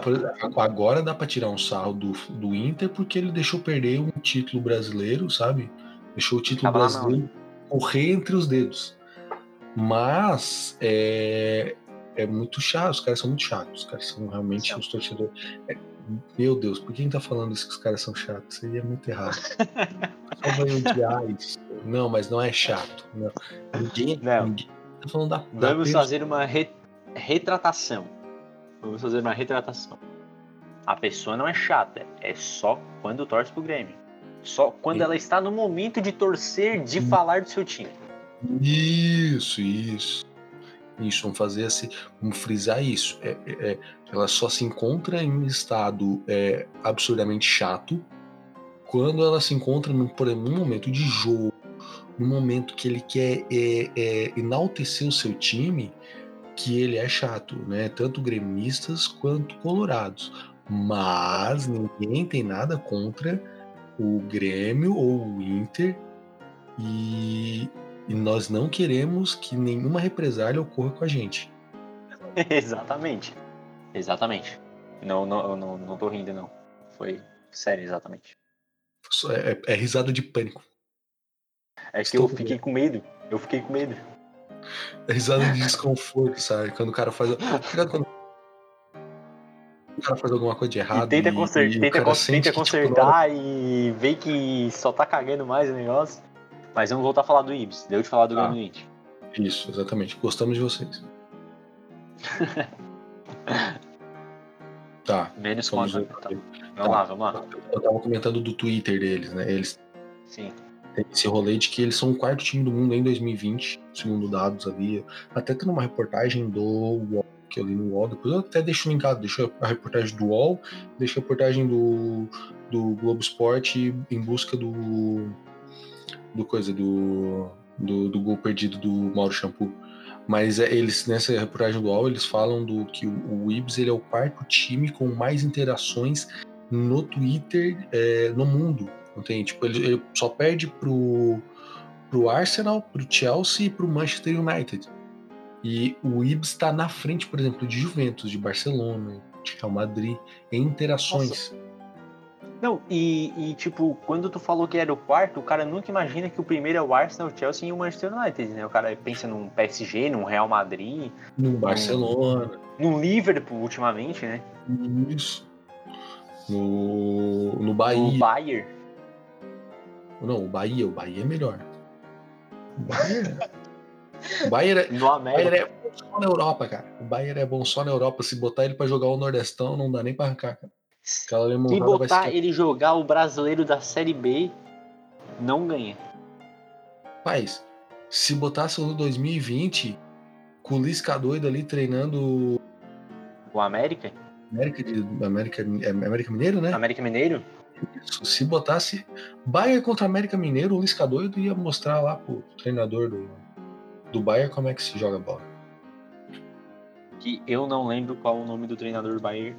S1: agora dá para tirar um sarro do, do Inter porque ele deixou perder um título brasileiro, sabe? Deixou o título Tava brasileiro correr entre os dedos. Mas é, é muito chato, os caras são muito chatos, os caras são realmente Sim. os torcedores. É, meu Deus, por que a gente tá falando isso que os caras são chatos? Isso aí é muito errado. Só vai odiar isso. Não, mas não é chato. Não. Ninguém,
S2: não. ninguém tá falando da. Vamos fazer uma re, retratação. Vamos fazer uma retratação. A pessoa não é chata, é só quando torce pro Grêmio. Só quando ela está no momento de torcer, de falar do seu time.
S1: Isso, isso. Isso, vamos fazer assim, vamos frisar isso. É, é, ela só se encontra em estado é, absurdamente chato quando ela se encontra num, por exemplo, num momento de jogo, num momento que ele quer é, é, enaltecer o seu time, que ele é chato, né? Tanto gremistas quanto colorados. Mas ninguém tem nada contra o Grêmio ou o Inter e, e nós não queremos que nenhuma represália ocorra com a gente.
S2: exatamente. Exatamente. Não, não, não, não tô rindo, não. Foi sério, exatamente.
S1: É, é, risada de pânico.
S2: É que Estou eu fiquei com medo. Eu fiquei com medo.
S1: É risada de desconforto, sabe? Quando o cara faz. Quando o cara faz alguma coisa de errado.
S2: E tenta, consertar, e, tenta, tenta consertar tipo, e vê que só tá cagando mais o negócio. Mas vamos voltar a falar do Ibis. Deu de falar do ah.
S1: Isso, exatamente. Gostamos de vocês. tá.
S2: Menos vamos, tá. vamos tá. lá, vamos lá.
S1: Eu tava comentando do Twitter deles, né? Eles.
S2: Sim.
S1: Tem esse rolê de que eles são o quarto time do mundo em 2020, segundo dados ali. Até tem uma reportagem do que eu li no UOL, depois eu até deixo linkado, deixo a reportagem do UOL, deixo a reportagem do, do Globo Esporte em busca do. do coisa, do, do, do gol perdido do Mauro Shampoo. Mas é, eles, nessa reportagem do UOL, eles falam do que o, o Ibs ele é o quarto time com mais interações no Twitter é, no mundo. Não tem, tipo, ele, ele só perde pro, pro Arsenal, pro Chelsea e pro Manchester United. E o Ibs está na frente, por exemplo, de Juventus, de Barcelona, de Real Madrid, em interações. Nossa.
S2: Não, e, e, tipo, quando tu falou que era o quarto, o cara nunca imagina que o primeiro é o Arsenal, o Chelsea e o Manchester United, né? O cara pensa num PSG, num Real Madrid.
S1: No Barcelona.
S2: No Liverpool, ultimamente, né?
S1: Isso. No, no Bahia.
S2: No Bayern.
S1: Não, o Bahia, o Bahia é melhor. O Bahia é... O Bayern, é,
S2: no América.
S1: É bom só na Europa, cara. O Bayern é bom só na Europa. Se botar ele para jogar o Nordestão, não dá nem pra arrancar, cara.
S2: Se botar ele jogar o brasileiro da Série B, não ganha.
S1: Mas, se botasse no 2020, com o Lisca doido ali treinando.
S2: O América?
S1: América, de, América, é América Mineiro, né?
S2: América Mineiro?
S1: Isso. Se botasse Bayern contra América Mineiro, o Lisca doido ia mostrar lá pro treinador do, do Bayern como é que se joga bola.
S2: Que eu não lembro qual o nome do treinador do Bayern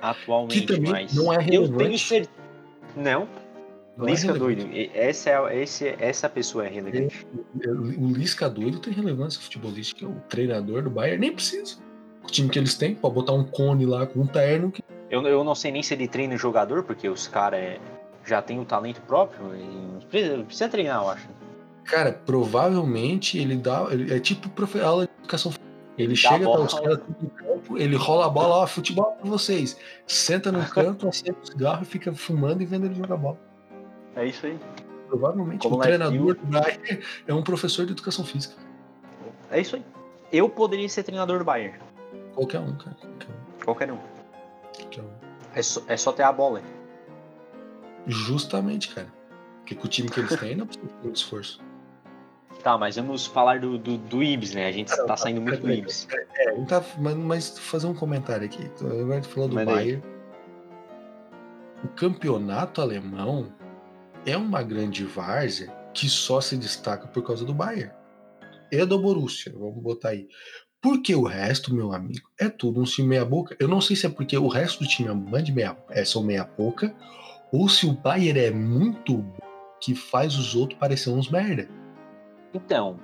S2: atualmente,
S1: que também
S2: mas
S1: não é relevante.
S2: eu tenho certeza. Não. não é Lisca é doido. Essa, é, esse, essa pessoa é relevante.
S1: É, o Lisca doido tem relevância futebolística. O treinador do Bayern nem precisa. O time que eles têm, pode botar um cone lá com um terno. Que...
S2: Eu, eu não sei nem se ele treina jogador, porque os caras é, já têm o talento próprio. E não precisa, precisa treinar, eu acho.
S1: Cara, provavelmente ele dá. Ele, é tipo aula de educação ele chega para os caras no campo, ele rola a bola, ó, futebol pra vocês. Senta no canto, acende o cigarro e fica fumando e vendo ele jogar bola.
S2: É isso aí.
S1: Provavelmente Como o treinador do Bayern é um professor de educação física.
S2: É isso aí. Eu poderia ser treinador do Bayern.
S1: Qualquer um, cara.
S2: Qualquer um. Qualquer um. É, só, é só ter a bola.
S1: Justamente, cara. Porque com o time que eles têm, não precisa ter muito esforço.
S2: Tá, mas vamos falar do, do, do Ibis, né? A gente tá saindo muito do Ibis.
S1: É, tá, mas, mas fazer um comentário aqui. Agora tu falou do Bayern. O campeonato alemão é uma grande várzea que só se destaca por causa do Bayern. E do Borussia, vamos botar aí. Porque o resto, meu amigo, é tudo um time meia boca. Eu não sei se é porque o resto do time é de meia, é só meia boca, ou se o Bayern é muito bom que faz os outros parecer uns merda.
S2: Então,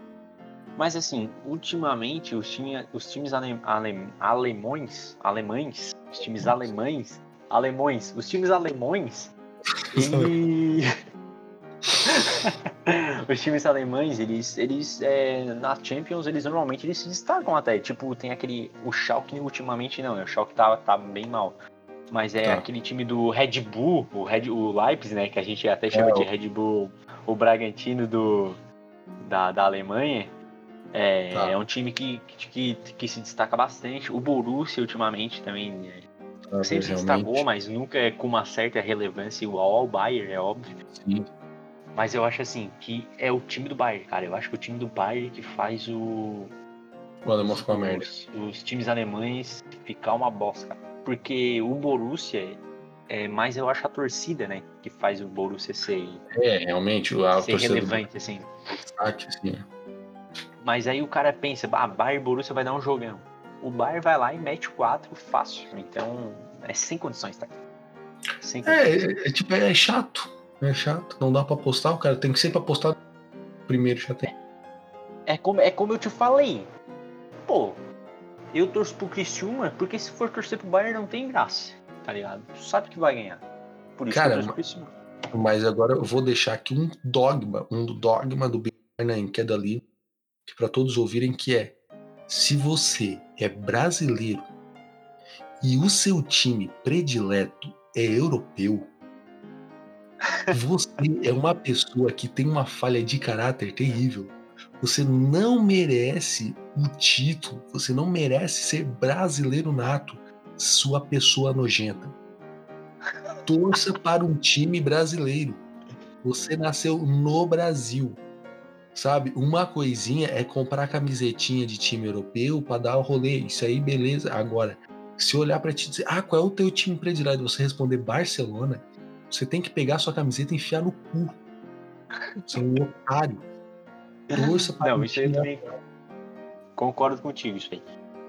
S2: mas assim, ultimamente os, time, os times ale, ale, alemães, alemães, os times alemães, alemães, os times alemães, e... os times alemães, eles, eles é, na Champions, eles normalmente eles se destacam até. Tipo, tem aquele. O Schalke ultimamente não, né? O Schalke tá, tá bem mal. Mas é tá. aquele time do Red Bull, o, Red, o Leipzig, né? Que a gente até chama é, de Red Bull, o Bragantino do, da, da Alemanha, é, tá. é um time que, que, que, se destaca bastante. O Borussia, ultimamente, também é, sempre se destacou, mas nunca é com uma certa relevância igual ao Bayern, é óbvio.
S1: Sim.
S2: Mas eu acho assim, que é o time do Bayern, cara. Eu acho que o time do Bayern que faz o.
S1: O alemão ficar merda.
S2: Os, os times alemães ficar uma bosta. Porque o Borussia, é mais, eu acho, a torcida, né? Que faz o Borussia ser.
S1: É, realmente, a
S2: ser relevante, do... assim.
S1: Assim.
S2: Mas aí o cara pensa, ah, Bayern e Borussia vai dar um jogão. O Bayern vai lá e mete quatro fácil. Então, é sem condições, tá?
S1: Sem é, condições. É, é, tipo, é chato. É chato. Não dá pra apostar, o cara tem que sempre apostar primeiro já tem.
S2: É como, é como eu te falei. Pô, eu torço pro Criciúma, porque se for torcer pro Bayern não tem graça, tá ligado? Tu sabe que vai ganhar. Por isso
S1: Cara, que eu torço pro Criciúma. Mas agora eu vou deixar aqui um dogma, um dogma do Bayern que é dali, que para todos ouvirem que é: se você é brasileiro e o seu time predileto é europeu, você é uma pessoa que tem uma falha de caráter terrível. Você não merece o título, você não merece ser brasileiro nato, sua pessoa nojenta. Torça para um time brasileiro. Você nasceu no Brasil. Sabe? Uma coisinha é comprar camisetinha de time europeu para dar o rolê. Isso aí, beleza. Agora, se olhar para te dizer, ah, qual é o teu time predileto? Você responder Barcelona, você tem que pegar sua camiseta e enfiar no cu. Você é um otário.
S2: Torça para Não, isso aí também. Concordo contigo, isso aí.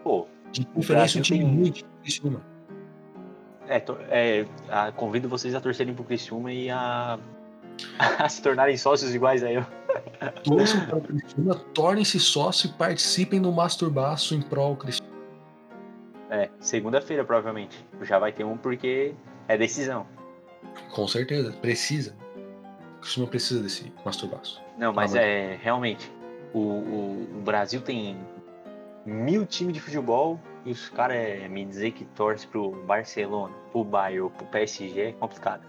S2: Pô.
S1: De preferência, um time tem... muito Criciúma.
S2: É, é a, convido vocês a torcerem pro Criciúma e a, a se tornarem sócios iguais a eu.
S1: Torçam para o Criciúma, tornem-se sócios e participem do Masturbaço em prol Criciúma.
S2: É, segunda-feira provavelmente. Já vai ter um porque é decisão.
S1: Com certeza, precisa. O Criciúma precisa desse masturbaço.
S2: Não, mas é realmente. O, o, o, Brasil tem mil times de futebol e os caras é, me dizer que torce pro Barcelona, pro Bayern pro PSG é complicado.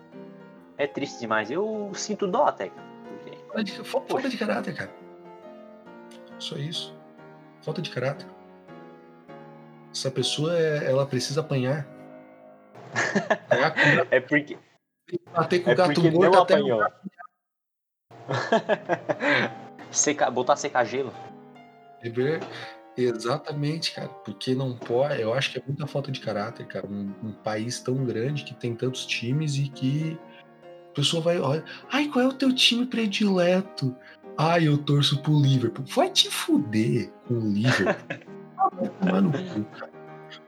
S2: É triste demais. Eu sinto dó até.
S1: Porque... Falta de, falta de caráter, cara. Só isso. Falta de caráter. Essa pessoa, é, ela precisa apanhar.
S2: é porque
S1: Bater com é o gato morto até apanhou.
S2: Seca, botar secar gelo.
S1: Exatamente, cara. Porque não pode. Eu acho que é muita falta de caráter, cara. Um, um, país tão grande que tem tantos times e que a pessoa vai. Olha, ai, qual é o teu time predileto? Ai, eu torço pro Liverpool. Vai te fuder com o Liverpool. vai tomar no cu, cara.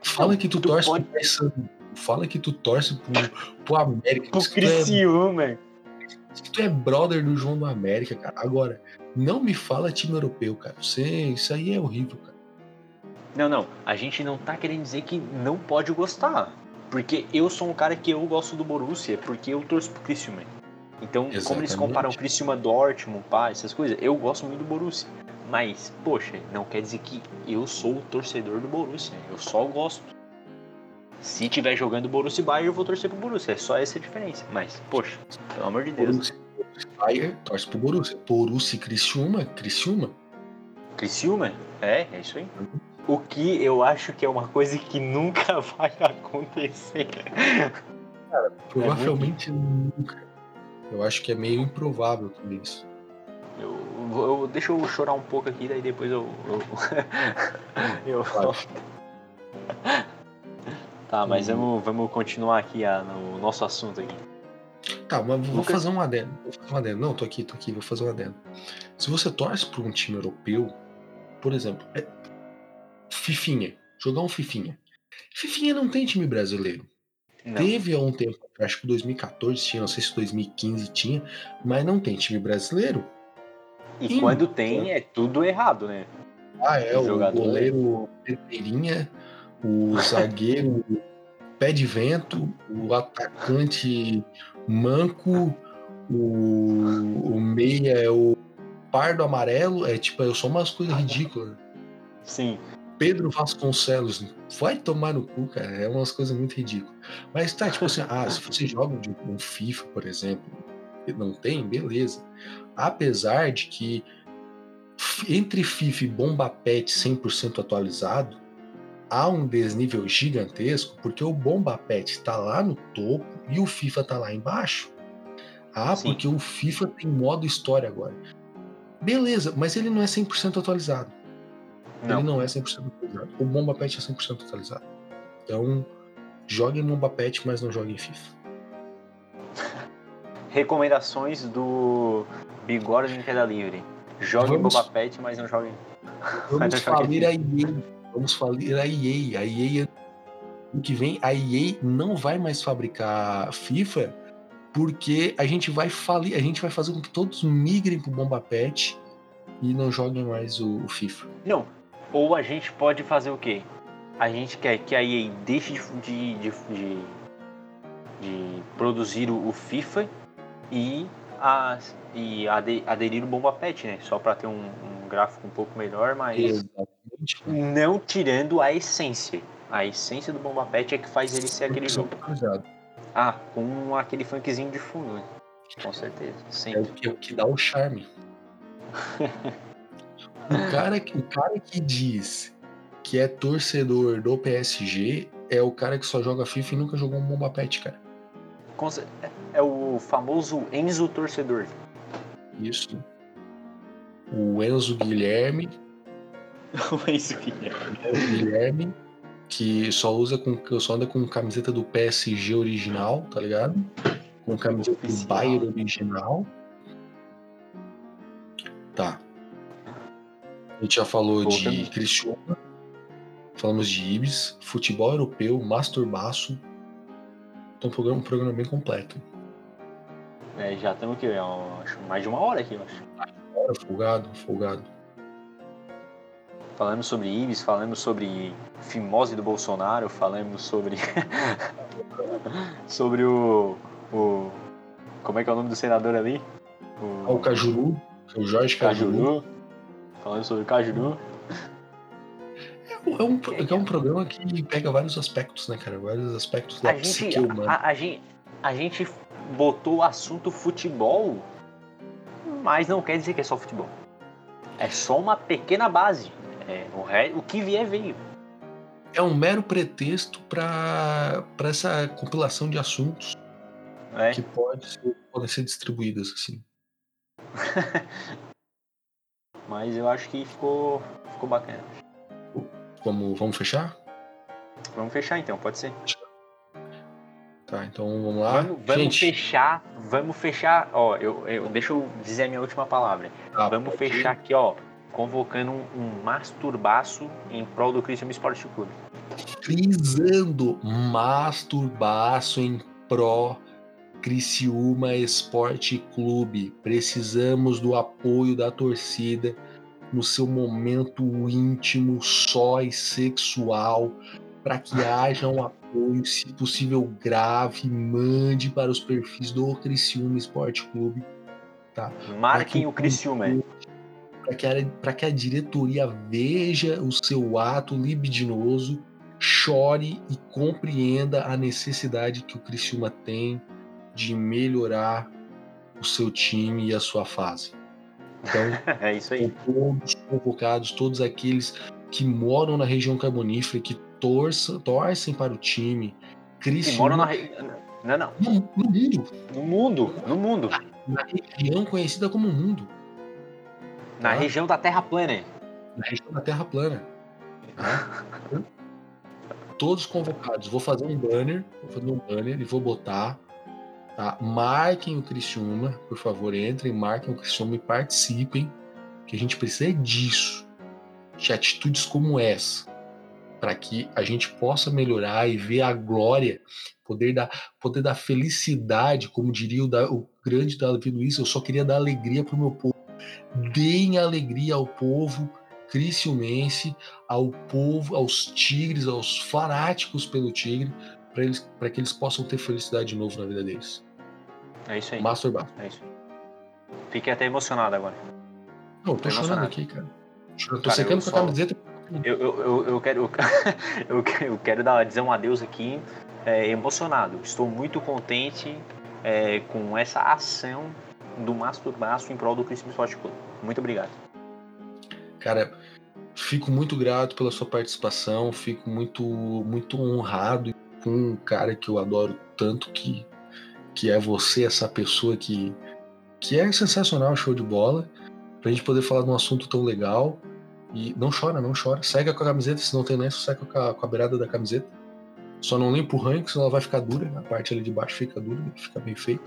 S1: Fala que tu, tu torce pode... pro Paysandu fala que tu torce pro, pro América.
S2: Pro Criciúma.
S1: É, que tu é brother do João do América, cara. Agora, não me fala time europeu, cara. Você, isso aí é horrível, cara.
S2: Não, não. A gente não tá querendo dizer que não pode gostar. Porque eu sou um cara que eu gosto do Borussia, porque eu torço pro Criciúma. Então, Exatamente. como eles comparam Criciúma Dortmund, pá, essas coisas, eu gosto muito do Borussia. Mas, poxa, não quer dizer que eu sou o torcedor do Borussia. Eu só gosto. Se tiver jogando Borussia e Bayern, eu vou torcer pro Borussia. É só essa a diferença. Mas, poxa, pelo amor de Deus. Borussia,
S1: Bayern, torce pro Borussia. Borussia e Criciúma, Criciúma.
S2: Criciúma? É, é isso aí. O que eu acho que é uma coisa que nunca vai acontecer.
S1: Cara, provavelmente é nunca. Eu acho que é meio improvável também isso.
S2: Eu, eu, deixa eu chorar um pouco aqui, daí depois eu. Eu. eu Tá, mas uhum. vamos, vamos continuar aqui a, no nosso assunto aqui.
S1: Tá, mas vou Lucas... fazer um adendo. Vou fazer um adendo. Não, tô aqui, tô aqui, vou fazer um adendo. Se você torce para um time europeu, por exemplo, é... Fifinha, jogar um Fifinha. Fifinha não tem time brasileiro. Não. Teve há um tempo, acho que 2014 tinha, não sei se 2015 tinha, mas não tem time brasileiro.
S2: E, e quando tem, é tudo errado, né?
S1: Ah, é, o, o goleiro Pedreirinha o zagueiro pé de vento, o atacante manco, o, o meia é o pardo amarelo, é tipo, é só umas coisas ridículas.
S2: Sim.
S1: Pedro Vasconcelos, vai tomar no cu, cara, é umas coisas muito ridículas. Mas tá, tipo assim, ah, se você joga de um FIFA, por exemplo, não tem, beleza. Apesar de que entre FIFA e Bomba Pet 100% atualizado, há um desnível gigantesco porque o Bomba Pet está lá no topo e o FIFA está lá embaixo. Ah, Sim. porque o FIFA tem modo história agora. Beleza, mas ele não é 100% atualizado. Não. Ele não é 100% atualizado. O Bomba Pet é 100% atualizado. Então, jogue em Bomba Pet, mas não jogue em FIFA.
S2: Recomendações do Bigode em Queda Livre. Jogue Vamos... Boba Pet, mas não jogue.
S1: Vamos falir a EA. Vamos falir a EA. A EA ano que vem a EA não vai mais fabricar FIFA porque a gente vai falir, a gente vai fazer com que todos migrem pro Bomba Pet e não joguem mais o, o FIFA.
S2: Não. Ou a gente pode fazer o quê? A gente quer que a EA deixe de, de, de, de produzir o, o FIFA e, a, e aderir o Bomba Pet, né? Só para ter um, um, gráfico um pouco melhor, mas Exatamente. Não tirando a essência. A essência do Bomba Pet é que faz ele ser aquele jogo. Ah, com aquele funkzinho de fundo, né? Com certeza.
S1: Sempre. É o que, é o que dá o charme. o, cara, o cara que diz que é torcedor do PSG é o cara que só joga FIFA e nunca jogou um Bomba Pet, cara.
S2: É o famoso Enzo torcedor.
S1: Isso. O Enzo Guilherme.
S2: O Enzo Guilherme.
S1: O Guilherme que só usa com só anda com camiseta do PSG original, tá ligado? Com camiseta do Bayern original. Tá. A gente já falou Pô, de. Criciúma, falamos de Ibis, futebol europeu, masturbaço. Então, um programa, um programa bem completo.
S2: É, já estamos aqui, é acho, mais de uma hora aqui, eu acho. Uma
S1: hora, folgado, folgado
S2: falamos sobre Ibis, falamos sobre fimose do Bolsonaro, falamos sobre sobre o, o como é que é o nome do senador ali?
S1: O, o Cajuru, o Jorge Cajuru. Cajuru.
S2: Falando sobre o Cajuru.
S1: É, é um, é um programa que pega vários aspectos, né, cara? Vários aspectos da a psique gente, humana.
S2: A, a, gente, a gente botou o assunto futebol, mas não quer dizer que é só futebol. É só uma pequena base. É, o, ré, o que vier veio.
S1: É um mero pretexto para essa compilação de assuntos é. que pode ser, podem ser distribuídas assim.
S2: Mas eu acho que ficou, ficou bacana.
S1: Vamos, vamos fechar?
S2: Vamos fechar então, pode ser.
S1: Tá, então vamos lá.
S2: Vamos, vamos fechar, vamos fechar, ó, eu, eu, deixa eu dizer a minha última palavra. Ah, vamos fechar ir. aqui, ó, convocando um masturbaço em prol do Cristiano Esporte Clube.
S1: Frisando masturbaço em pró Criciúma Esporte Clube. Precisamos do apoio da torcida no seu momento íntimo, só e sexual, para que haja um apoio, se possível grave, mande para os perfis do Criciúma Esporte Clube. Tá?
S2: Marquem o Criciúma
S1: para que, a, diretoria veja o seu ato libidinoso, chore e compreenda a necessidade que o Criciúma tem de melhorar o seu time e a sua fase.
S2: Então, é isso aí.
S1: todos convocados, todos aqueles que moram na região carbonífera, que torçam, torcem para o time.
S2: Criciúma, que moram na re... Não, não.
S1: No, no, mundo.
S2: No mundo, no mundo.
S1: Na região conhecida como mundo.
S2: Na tá? região da Terra plana.
S1: Na região da Terra plana. Todos convocados. Vou fazer um banner, vou fazer um banner e vou botar. Tá? Marquem o Criciúma, por favor, entrem, marquem o Criciúma e participem, que a gente precisa disso. De atitudes como essa, para que a gente possa melhorar e ver a glória, poder da, poder da felicidade, como diria o, da, o grande Davi Luiz, eu só queria dar alegria para o meu povo deem alegria ao povo criciumense, ao povo, aos tigres, aos fanáticos pelo tigre, para eles, para que eles possam ter felicidade de novo na vida deles.
S2: É isso aí.
S1: Master Bar.
S2: É isso. Fiquei até emocionado agora.
S1: Não, tô, tô chorando aqui, cara. Eu tô cara, secando com a camiseta.
S2: Eu, eu, eu, eu quero eu, eu quero dar, dizer um adeus aqui é, emocionado. Estou muito contente é, com essa ação do Masturbaço em prol do Cristiano Esporte Clube. Muito obrigado.
S1: Cara, fico muito grato pela sua participação, fico muito, muito honrado com um cara que eu adoro tanto, que, que é você, essa pessoa que, que é sensacional, show de bola, pra gente poder falar de um assunto tão legal. E não chora, não chora. Segue com a camiseta, se não tem lenço, segue com a, com a beirada da camiseta. Só não limpo o ranking, senão ela vai ficar dura. A parte ali de baixo fica dura, fica bem feio.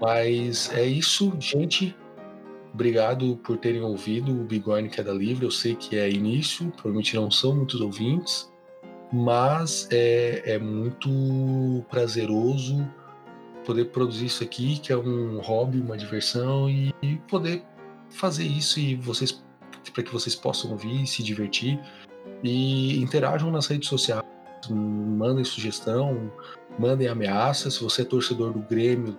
S1: Mas é isso, gente. Obrigado por terem ouvido o Bigorne Queda Livre. Eu sei que é início, provavelmente não são muitos ouvintes, mas é, é muito prazeroso poder produzir isso aqui, que é um hobby, uma diversão, e poder fazer isso e vocês para que vocês possam ouvir, se divertir e interajam nas redes sociais, mandem sugestão, mandem ameaça. Se você é torcedor do Grêmio,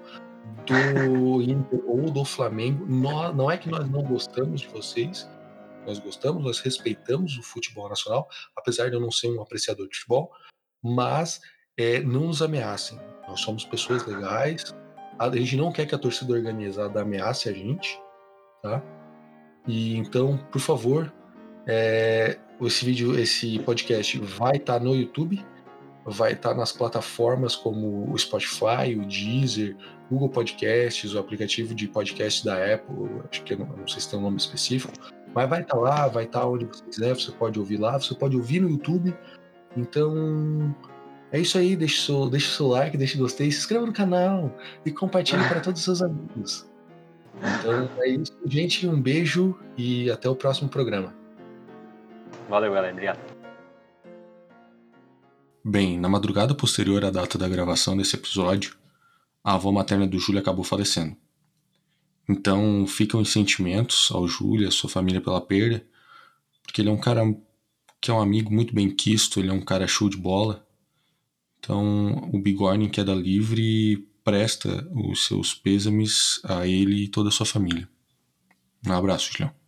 S1: do Inter ou do Flamengo, nós, não é que nós não gostamos de vocês, nós gostamos, nós respeitamos o futebol nacional, apesar de eu não ser um apreciador de futebol, mas é, não nos ameacem. Nós somos pessoas legais, a gente não quer que a torcida organizada ameace a gente, tá? E então, por favor, é, esse vídeo, esse podcast vai estar tá no YouTube, vai estar nas plataformas como o Spotify, o Deezer, Google Podcasts, o aplicativo de podcast da Apple, acho que não, não sei se tem um nome específico, mas vai estar lá, vai estar onde você quiser, você pode ouvir lá, você pode ouvir no YouTube. Então, é isso aí, deixe seu, deixe seu like, deixe gostei, se inscreva no canal e compartilhe para todos os seus amigos. Então é isso, gente. Um beijo e até o próximo programa.
S2: Valeu, galera. Obrigado.
S1: Bem, na madrugada posterior à data da gravação desse episódio, a avó materna do Júlio acabou falecendo. Então ficam os sentimentos ao Júlio à sua família pela perda, porque ele é um cara que é um amigo muito bem quisto, ele é um cara show de bola. Então o Bigorne Queda Livre presta os seus pêsames a ele e toda a sua família. Um abraço, Julião.